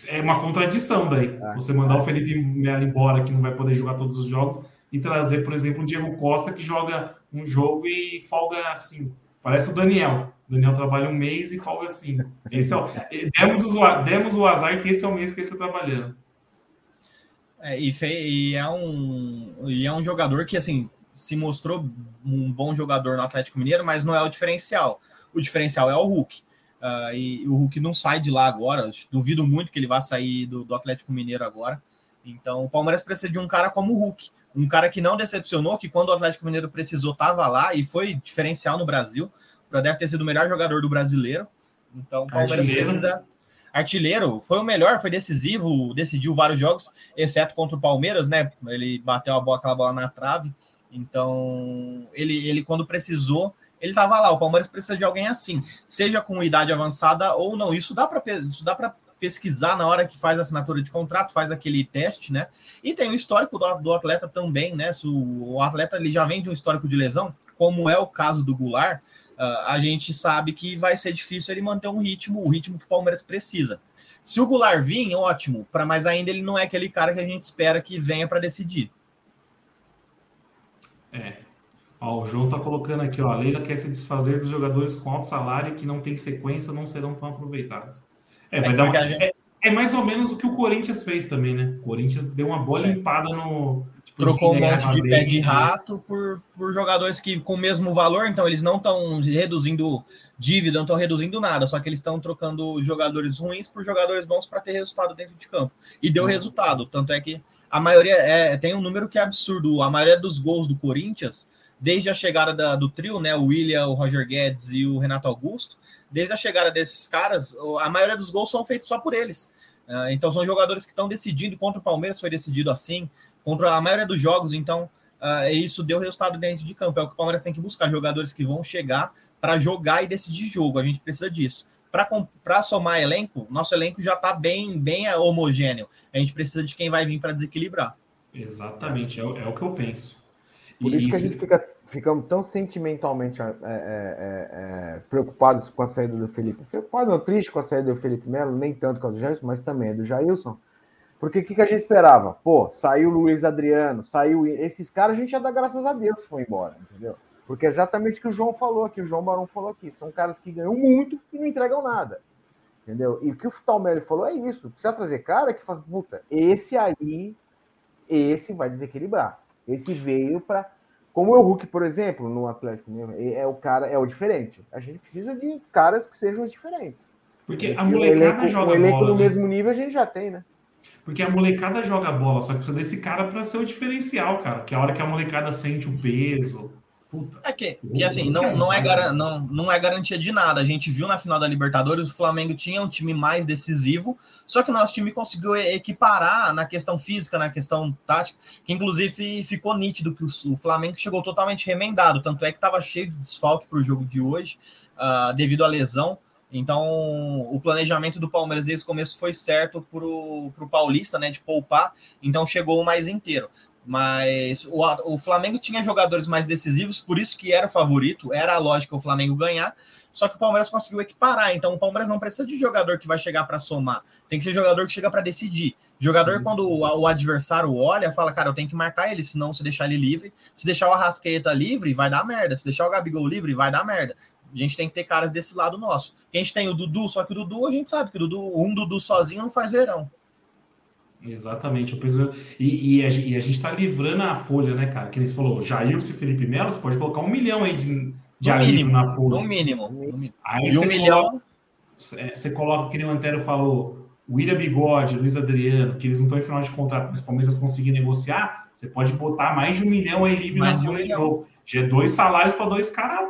é uma contradição daí. É. Você mandar o Felipe Melo embora, que não vai poder jogar todos os jogos, e trazer, por exemplo, o Diego Costa, que joga um jogo e folga cinco. Parece o Daniel. O Daniel trabalha um mês e folga cinco. Esse é o, demos, o, demos o azar que esse é o mês que ele está trabalhando. É, e, e, é um, e é um jogador que, assim, se mostrou um bom jogador no Atlético Mineiro, mas não é o diferencial. O diferencial é o Hulk. Uh, e o Hulk não sai de lá agora. Duvido muito que ele vá sair do, do, Atlético Mineiro agora. Então, o Palmeiras precisa de um cara como o Hulk, um cara que não decepcionou, que quando o Atlético Mineiro precisou estava lá e foi diferencial no Brasil. Deve ter sido o melhor jogador do brasileiro. Então, o Palmeiras precisa. Artilheiro, foi o melhor, foi decisivo, decidiu vários jogos, exceto contra o Palmeiras, né? Ele bateu a bola, aquela bola na trave. Então, ele, ele quando precisou, ele estava lá. O Palmeiras precisa de alguém assim, seja com idade avançada ou não. Isso dá para pesquisar na hora que faz a assinatura de contrato, faz aquele teste, né? E tem o histórico do, do atleta também, né? Se o, o, atleta ele já vem de um histórico de lesão, como é o caso do Goulart, uh, a gente sabe que vai ser difícil ele manter um ritmo, o ritmo que o Palmeiras precisa. Se o Goulart vir, ótimo, para mas ainda ele não é aquele cara que a gente espera que venha para decidir. É, Ó, o João tá colocando aqui, ó, a Leila quer se desfazer dos jogadores com alto salário que não tem sequência, não serão tão aproveitados. É, vai é, dar uma... é, é, mais ou menos o que o Corinthians fez também, né? O Corinthians deu uma boa é. limpada no. Trocou um monte de pé de rato por, por jogadores que com o mesmo valor, então eles não estão reduzindo dívida, não estão reduzindo nada, só que eles estão trocando jogadores ruins por jogadores bons para ter resultado dentro de campo. E deu uhum. resultado, tanto é que a maioria é, tem um número que é absurdo. A maioria dos gols do Corinthians desde a chegada da, do trio, né, o William, o Roger Guedes e o Renato Augusto, desde a chegada desses caras, a maioria dos gols são feitos só por eles. Uh, então são jogadores que estão decidindo, contra o Palmeiras foi decidido assim, contra a maioria dos jogos, então uh, isso deu resultado dentro de campo. É o que o Palmeiras tem que buscar, jogadores que vão chegar para jogar e decidir jogo, a gente precisa disso. Para somar elenco, nosso elenco já está bem, bem homogêneo. A gente precisa de quem vai vir para desequilibrar. Exatamente, é, é o que eu penso. Por isso, isso que a gente fica, ficamos tão sentimentalmente é, é, é, é, preocupados com a saída do Felipe. Preocupados não, triste com a saída do Felipe Melo, nem tanto com a do Jailson, mas também do Jailson. Porque o que, que, a gente esperava? Pô, saiu o Luiz Adriano, saiu. Esses caras a gente já dá graças a Deus que foi embora, entendeu? Porque é exatamente o que o João falou aqui, o João Barão falou aqui. São caras que ganham muito e não entregam nada. Entendeu? E o que o Talmelli falou é isso. Precisa trazer cara que fala, puta, esse aí, esse vai desequilibrar. Esse veio para. Como o Hulk, por exemplo, no Atlético é o cara, é o diferente. A gente precisa de caras que sejam os diferentes. Porque a molecada elenco, joga o elenco bola. no né? mesmo nível a gente já tem, né? Porque a molecada joga bola, só que precisa desse cara para ser o diferencial, cara. Que é a hora que a molecada sente o peso. Puta. É que, que assim, não, não, é não, não é garantia de nada. A gente viu na final da Libertadores, o Flamengo tinha um time mais decisivo, só que o nosso time conseguiu equiparar na questão física, na questão tática, que inclusive ficou nítido que o, Flamengo chegou totalmente remendado, tanto é que estava cheio de desfalque para o jogo de hoje, uh, devido à lesão. Então, o planejamento do Palmeiras desde o começo foi certo para o Paulista, né, de poupar, então chegou o mais inteiro. Mas o, o Flamengo tinha jogadores mais decisivos, por isso que era o favorito, era a lógica o Flamengo ganhar. Só que o Palmeiras conseguiu equiparar. Então o Palmeiras não precisa de jogador que vai chegar para somar. Tem que ser jogador que chega para decidir. Jogador, quando o, o, adversário olha, fala, cara, eu tenho que marcar ele, senão se deixar ele livre. Se deixar o Arrasqueta livre, vai dar merda. Se deixar o Gabigol livre, vai dar merda. A gente tem que ter caras desse lado nosso. A gente tem o Dudu, só que o Dudu, a gente sabe que o Dudu, um Dudu sozinho não faz verão. Exatamente. Eu penso, e, e, a, e a gente está livrando a folha, né, cara? Que eles falou, Jailson e Felipe Melo, você pode colocar um milhão aí de, de no mínimo, na folha. No mínimo. No mínimo. Aí e um milhão. Coloca, você coloca, que nem o Antero falou, William Bigode, Luiz Adriano, que eles não estão em final de contrato, mas o Palmeiras conseguir negociar, você pode botar mais de um milhão aí livre mais na folha de, um de jogo. Já é dois salários para dois caras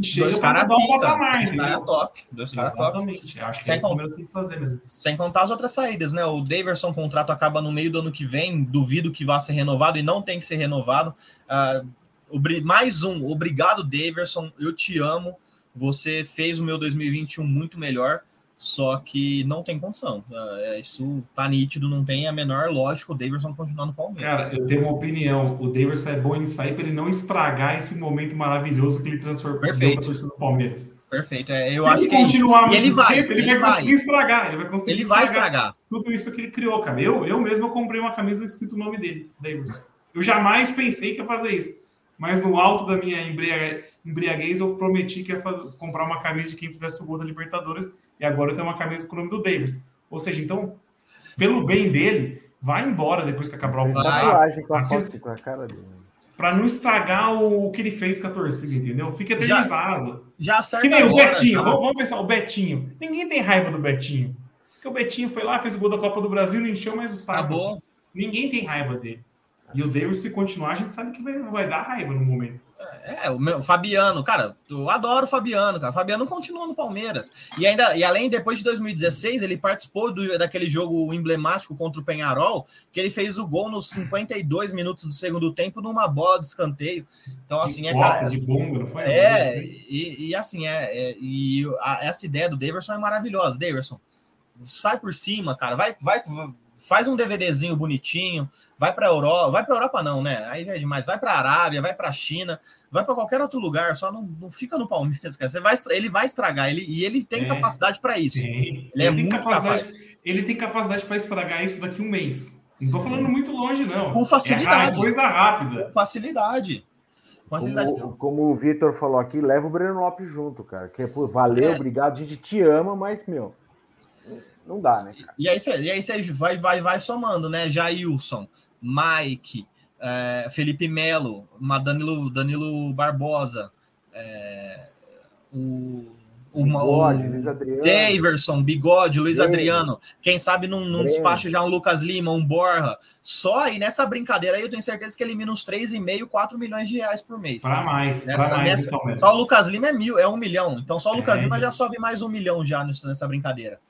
que chega dois para dar um patamar. Dois caras top. Dois caras top. Exatamente. Acho que sem, é tem que fazer mesmo. Sem contar as outras saídas, né? O Daverson contrato acaba no meio do ano que vem. Duvido que vá ser renovado e não tem que ser renovado. Uh, mais um. Obrigado, Daverson. Eu te amo. Você fez o meu 2021 muito melhor. Só que não tem condição. Uh, isso tá nítido, não tem a menor lógica o Davidson continuar no Palmeiras. Cara, eu tenho uma opinião. O Davidson é bom ele sair para ele não estragar esse momento maravilhoso que ele transformou para a torcida do Palmeiras. Perfeito. É, eu Se acho ele que continuar é ele vai, tempo, ele, ele, vai conseguir estragar. Ele vai conseguir ele estragar vai estragar tudo isso que ele criou, cara. Eu, eu mesmo comprei uma camisa escrito o nome dele, Davidson. Eu jamais pensei que ia fazer isso. Mas no alto da minha embriaguez, eu prometi que ia fazer, comprar uma camisa de quem fizesse o gol da Libertadores e agora eu tenho uma camisa com o nome do Davis. Ou seja, então, pelo bem dele, vai embora depois que acabar o contrato. Assim, para não estragar o, que ele fez com a torcida, entendeu? Fica eternizado. Já, já acerta Que nem agora, o Betinho, tá? vamos pensar, o Betinho. Ninguém tem raiva do Betinho. Porque o Betinho foi lá, fez o gol da Copa do Brasil, não encheu mais o saco. Acabou. Ninguém tem raiva dele. E o Davis, se continuar, a gente sabe que vai, vai dar raiva no momento. É, o meu, Fabiano, cara, eu adoro o Fabiano, cara. O Fabiano continua no Palmeiras. E ainda, e além, depois de 2016, ele participou do, daquele jogo emblemático contra o Penharol, que ele fez o gol nos 52 minutos do segundo tempo numa bola de escanteio. Então, assim, é, cara. De bomba, não foi? É, e, e assim, é, é e a, essa ideia do Daverson é maravilhosa. Daverson, sai por cima, cara. Vai, vai, faz um DVDzinho bonitinho vai para a Europa, vai para a Europa não, né? Aí é demais, vai para a Arábia, vai para a China, vai para qualquer outro lugar, só não, não fica no Palmeiras, cara. Você vai, ele vai estragar, ele, e ele tem é, capacidade para isso. Ele, ele, é muito capaz. Ele tem capacidade para estragar isso daqui a um mês. Não tô falando muito longe, não. Com facilidade. É coisa rápida. Com facilidade. facilidade. Como, como o Vitor falou aqui, leva o Breno Lopes junto, cara. Que é, pô, valeu, é. obrigado, a gente te ama, mas, meu, não dá, né, cara? E aí você vai, vai, vai somando, né? Jailson, Mike, é, Felipe Melo, Danilo, Danilo Barbosa, é, o, o, Bigode, o Daverson, Bigode, Luiz Adriano. Quem sabe num, num despacho já um Lucas Lima, um Borra. Só aí nessa brincadeira aí eu tenho certeza que elimina uns 3,5, 4 milhões de reais por mês. Para mais. Nessa, mais nessa, então, só o Lucas Lima é mil, é um milhão. Então só o Lucas é, Lima já sobe mais um milhão já nessa brincadeira.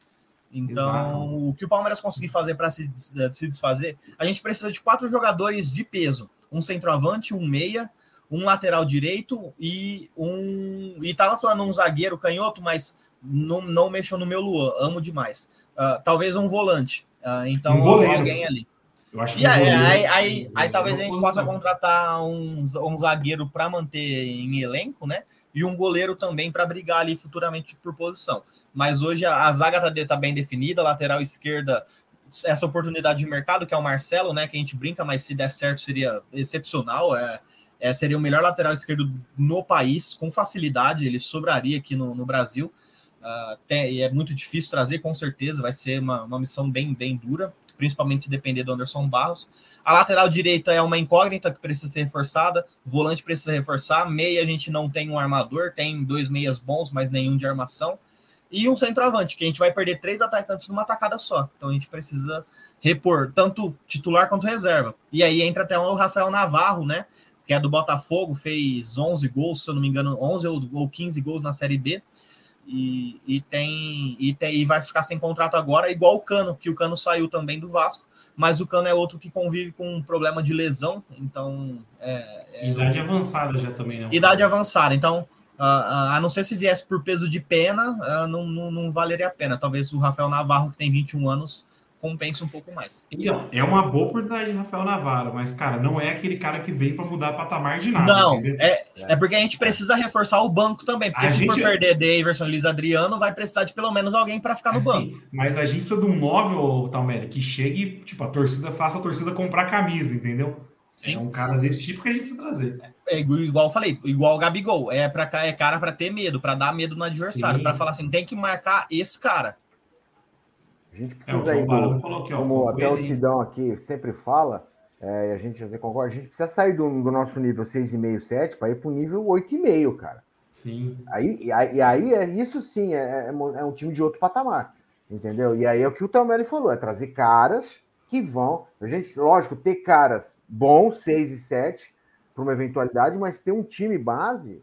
Então, Exato. o que o Palmeiras conseguir fazer para se, se desfazer, a gente precisa de quatro jogadores de peso: um centroavante, um meia, um lateral direito e um. E tava falando um zagueiro canhoto, mas não, não mexam no meu Luan, amo demais. Uh, talvez um volante. Uh, então, um alguém ali. Eu acho e aí, aí, aí, aí, aí talvez a gente possa contratar um, um zagueiro para manter em elenco, né? E um goleiro também para brigar ali futuramente por posição mas hoje a, a zaga está tá bem definida, lateral esquerda, essa oportunidade de mercado, que é o Marcelo, né? Que a gente brinca, mas se der certo seria excepcional. É, é seria o melhor lateral esquerdo no país, com facilidade, ele sobraria aqui no, no Brasil. Uh, tem, e é muito difícil trazer, com certeza, vai ser uma, uma missão bem, bem dura, principalmente se depender do Anderson Barros. A lateral direita é uma incógnita que precisa ser reforçada, volante precisa reforçar, meia a gente não tem um armador, tem dois meias bons, mas nenhum de armação e um centroavante, que a gente vai perder três atacantes numa tacada só. Então a gente precisa repor tanto titular quanto reserva. E aí entra até o Rafael Navarro, né? que é do Botafogo, fez 11 gols, se eu não me engano, 11 ou 15 gols na Série B. E, e, tem, e tem e vai ficar sem contrato agora, igual o Cano, que o Cano saiu também do Vasco, mas o Cano é outro que convive com um problema de lesão, então é, é idade avançada já também, não. Idade avançada, então Uh, a não ser se viesse por peso de pena, uh, não, não, não, valeria a pena. Talvez o Rafael Navarro, que tem 21 anos, compense um pouco mais. Então, é uma boa oportunidade de Rafael Navarro, mas, cara, não é aquele cara que vem para mudar patamar de nada. Não, é, é porque a gente precisa reforçar o banco também. Porque a se gente... for perder Daverson e Luiz Adriano, vai precisar de pelo menos alguém para ficar no assim, banco. Mas a gente precisa de um móvel, Talmere, que chegue, tipo, a torcida faça a torcida comprar camisa, entendeu? Sim. É um cara desse tipo que a gente precisa trazer. É igual eu falei, igual o Gabigol. É, pra, é cara para ter medo, para dar medo no adversário, para falar assim, tem que marcar esse cara. A gente precisa é, ir, do, falou aqui, ó, como até o Sidão aqui sempre fala, é, a gente até concorda, a gente precisa sair do, do nosso nível 6,5, 7 para ir para o nível 8,5, cara. Sim. Aí, e aí, aí é, isso sim é, é, é, um time de outro patamar, entendeu? E aí é o que o Tameli falou, é trazer caras que vão. A gente, lógico, ter caras bons, 6 e 7, para uma eventualidade, mas ter um time base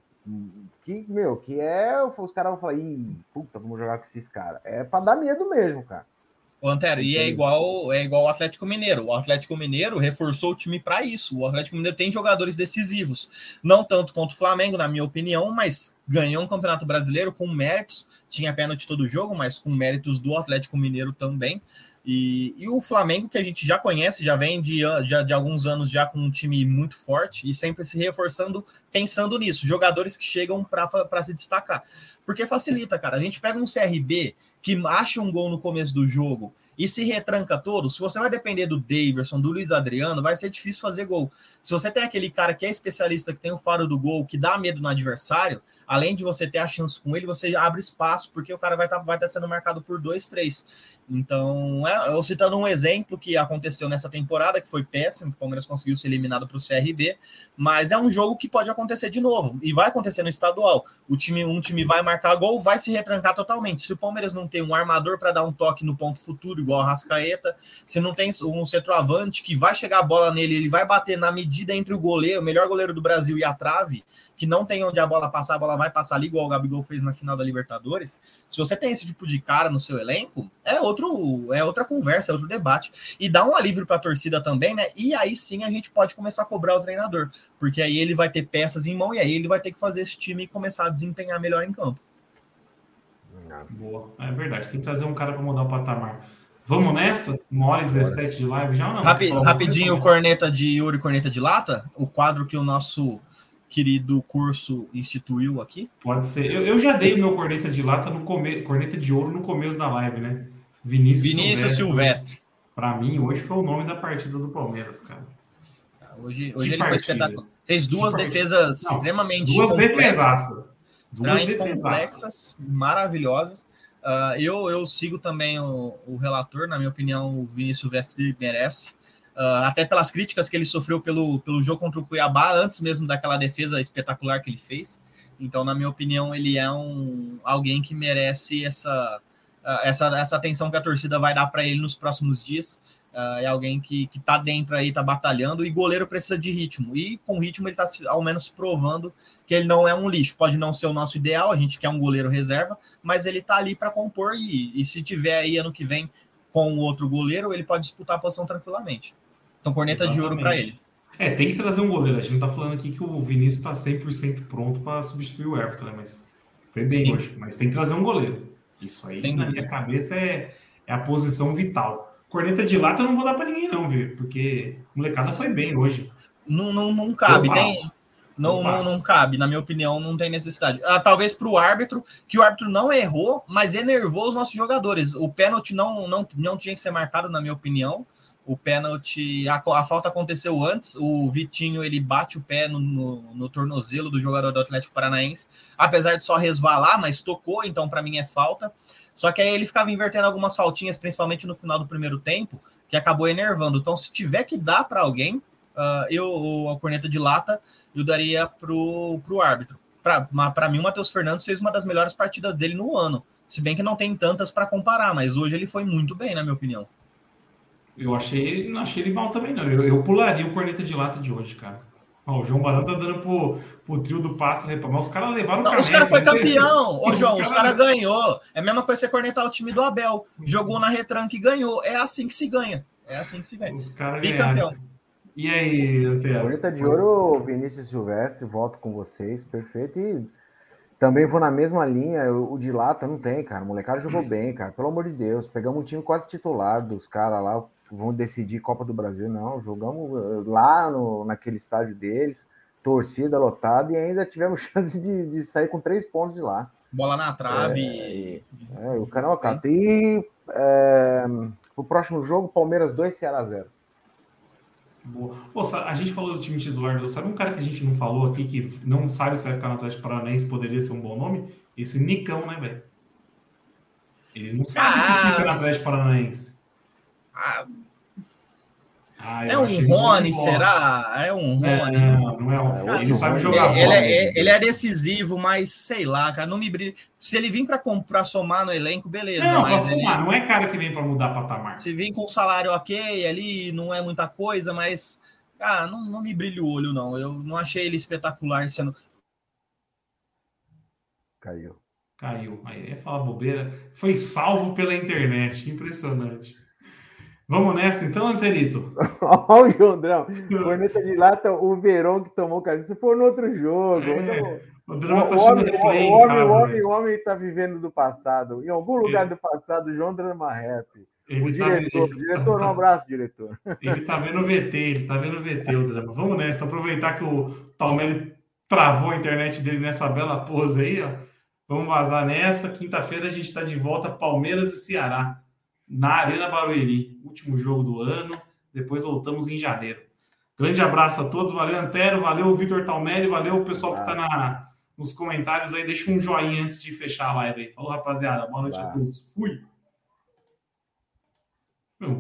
que, meu, que é. Os caras vão falar, ih, puta, vamos jogar com esses caras. É para dar medo mesmo, cara. O Antero, e é igual é igual o Atlético Mineiro. O Atlético Mineiro reforçou o time para isso. O Atlético Mineiro tem jogadores decisivos. Não tanto quanto o Flamengo, na minha opinião, mas ganhou um campeonato brasileiro com méritos. Tinha pênalti todo jogo, mas com méritos do Atlético Mineiro também. E, e, o Flamengo, que a gente já conhece, já vem de, de, de, alguns anos já com um time muito forte e sempre se reforçando pensando nisso, jogadores que chegam para se destacar. Porque facilita, cara. A gente pega um CRB que acha um gol no começo do jogo e se retranca todo, se você vai depender do Daverson, do Luiz Adriano, vai ser difícil fazer gol. Se você tem aquele cara que é especialista, que tem o faro do gol, que dá medo no adversário, além de você ter a chance com ele, você abre espaço, porque o cara vai estar tá, vai tá sendo marcado por dois, três. Então, é, eu citando um exemplo que aconteceu nessa temporada, que foi péssimo, o Palmeiras conseguiu ser eliminado para o CRB, mas é um jogo que pode acontecer de novo, e vai acontecer no estadual. O time, um time vai marcar gol, vai se retrancar totalmente. Se o Palmeiras não tem um armador para dar um toque no ponto futuro, igual a Rascaeta, se não tem um centroavante que vai chegar a bola nele, ele vai bater na medida entre o goleiro, o melhor goleiro do Brasil e a trave, que não tem onde a bola passar, a bola vai passar ali, igual o Gabigol fez na final da Libertadores. Se você tem esse tipo de cara no seu elenco, é outro, é outra conversa, é outro debate. E dá um alívio para a torcida também, né? E aí sim a gente pode começar a cobrar o treinador, porque aí ele vai ter peças em mão e aí ele vai ter que fazer esse time começar a desempenhar melhor em campo. Boa. É verdade, tem que trazer um cara para mudar o patamar. Vamos nessa? Uma hora e 17 de live já ou não? Rapi, rapidinho, o corneta de Yuri Corneta de Lata, o quadro que o nosso querido curso instituiu aqui? Pode ser. Eu, eu já dei o meu corneta de lata no começo, corneta de ouro no começo da live, né? Vinícius, Vinícius Silvestre. Para mim, hoje foi o nome da partida do Palmeiras, cara. Hoje, hoje ele foi espetacular. Fez duas defesas Não, extremamente duas complexas. Extremamente complexas, maravilhosas. Uh, eu, eu sigo também o, o relator, na minha opinião, o Vinícius Silvestre merece. Uh, até pelas críticas que ele sofreu pelo, pelo jogo contra o Cuiabá, antes mesmo daquela defesa espetacular que ele fez. Então, na minha opinião, ele é um alguém que merece essa, uh, essa, essa atenção que a torcida vai dar para ele nos próximos dias. Uh, é alguém que, que tá dentro aí, tá batalhando, e goleiro precisa de ritmo. E com ritmo ele tá ao menos provando que ele não é um lixo. Pode não ser o nosso ideal, a gente quer um goleiro reserva, mas ele tá ali para compor, e, e se tiver aí ano que vem com o outro goleiro, ele pode disputar a posição tranquilamente. Então, corneta Exatamente. de ouro para ele. É, tem que trazer um goleiro. A gente não tá falando aqui que o Vinícius está 100% pronto para substituir o Everton, né? Mas foi bem Sim. hoje. Mas tem que trazer um goleiro. Isso aí, Sem na minha cabeça, é, é a posição vital. Corneta de lata eu não vou dar para ninguém, não, viu? Porque a molecada foi bem hoje. Não, não, não cabe. Tem, não, não, não, cabe, na minha opinião, não tem necessidade. Ah, talvez para o árbitro, que o árbitro não errou, mas enervou os nossos jogadores. O pênalti não, não, não tinha que ser marcado, na minha opinião o pênalti, a, a, falta aconteceu antes, o Vitinho ele bate o pé no, no, no, tornozelo do jogador do Atlético Paranaense, apesar de só resvalar, mas tocou, então para mim é falta. Só que aí ele ficava invertendo algumas faltinhas, principalmente no final do primeiro tempo, que acabou enervando. Então, se tiver que dar para alguém, uh, eu, a corneta de lata, eu daria pro, pro árbitro. Para mim, o Matheus Fernandes fez uma das melhores partidas dele no ano. Se bem que não tem tantas para comparar, mas hoje ele foi muito bem, na minha opinião. Eu achei, não achei ele mal também, não. Eu, eu pularia o corneta de lata de hoje, cara. Ó, o João Barão tá dando pro, pro trio do passo mas os caras levaram não, Os caras foi campeão. Ô, João, os caras cara ganhou. É a mesma coisa você cornetar o time do Abel. Jogou na retranca e ganhou. É assim que se ganha. É assim que se ganha. Os caras campeão. E aí, Antero? Corneta de ouro, Vinícius Silvestre, volto com vocês, perfeito. E também vou na mesma linha, o de lata não tem, cara. O molecada jogou bem, cara. Pelo amor de Deus. Pegamos um time quase titular dos caras lá, vão decidir Copa do Brasil, não. Jogamos eh, lá no, naquele estádio deles, torcida lotada, e ainda tivemos chance de, de sair com três pontos de lá. Bola na trave. É, é o canal, cara. E é, o próximo jogo, Palmeiras 2, Ceará 0. Boa. Pô, a gente falou do time titular, sabe um cara que a gente não falou aqui, que não sabe se vai ficar no Atlético Paranaense, poderia ser um bom nome? Esse Nicão, né, velho? Ele não sabe ah, se fica no Atlético Paranaense. Ah, ah, é um Rony, será? É um Rony. É, não, não é um Ele sabe jogar ele, ele, é, ele, é, decisivo, mas sei lá, cara, não me brilha. Se ele vir para somar no elenco, beleza. Não, mas ele, somar, não é cara que vem para mudar patamar. Se vir com um salário ok ali, não é muita coisa, mas ah, não, não me brilha o olho, não. Eu não achei ele espetacular sendo. Caiu. Caiu. Aí é falar bobeira. Foi salvo pela internet. Impressionante. Vamos nessa então, Anterito? Olha o Jondrão. Corneta de lata, o Verão que tomou, cara. Isso foi no outro jogo. É, o drama tá homem, replay o, homem, casa, o, homem, o homem tá vivendo do passado. Em algum lugar do passado, o Rap. Ele o tá diretor, tá, diretor, tá, um abraço, diretor. Ele tá vendo o VT, ele tá vendo o VT, o drama. Vamos nessa, então, aproveitar que o Talmelli travou a internet dele nessa bela pose aí, ó. Vamos vazar nessa. Quinta-feira a gente está de volta, Palmeiras e Ceará na Arena Barueri, último jogo do ano. Depois voltamos em janeiro. Grande abraço a todos, valeu Antero, valeu Vitor Talmelli, valeu o pessoal que está na, nos comentários aí. Deixa um joinha antes de fechar a live aí. Falou, rapaziada. Boa noite a todos. Fui.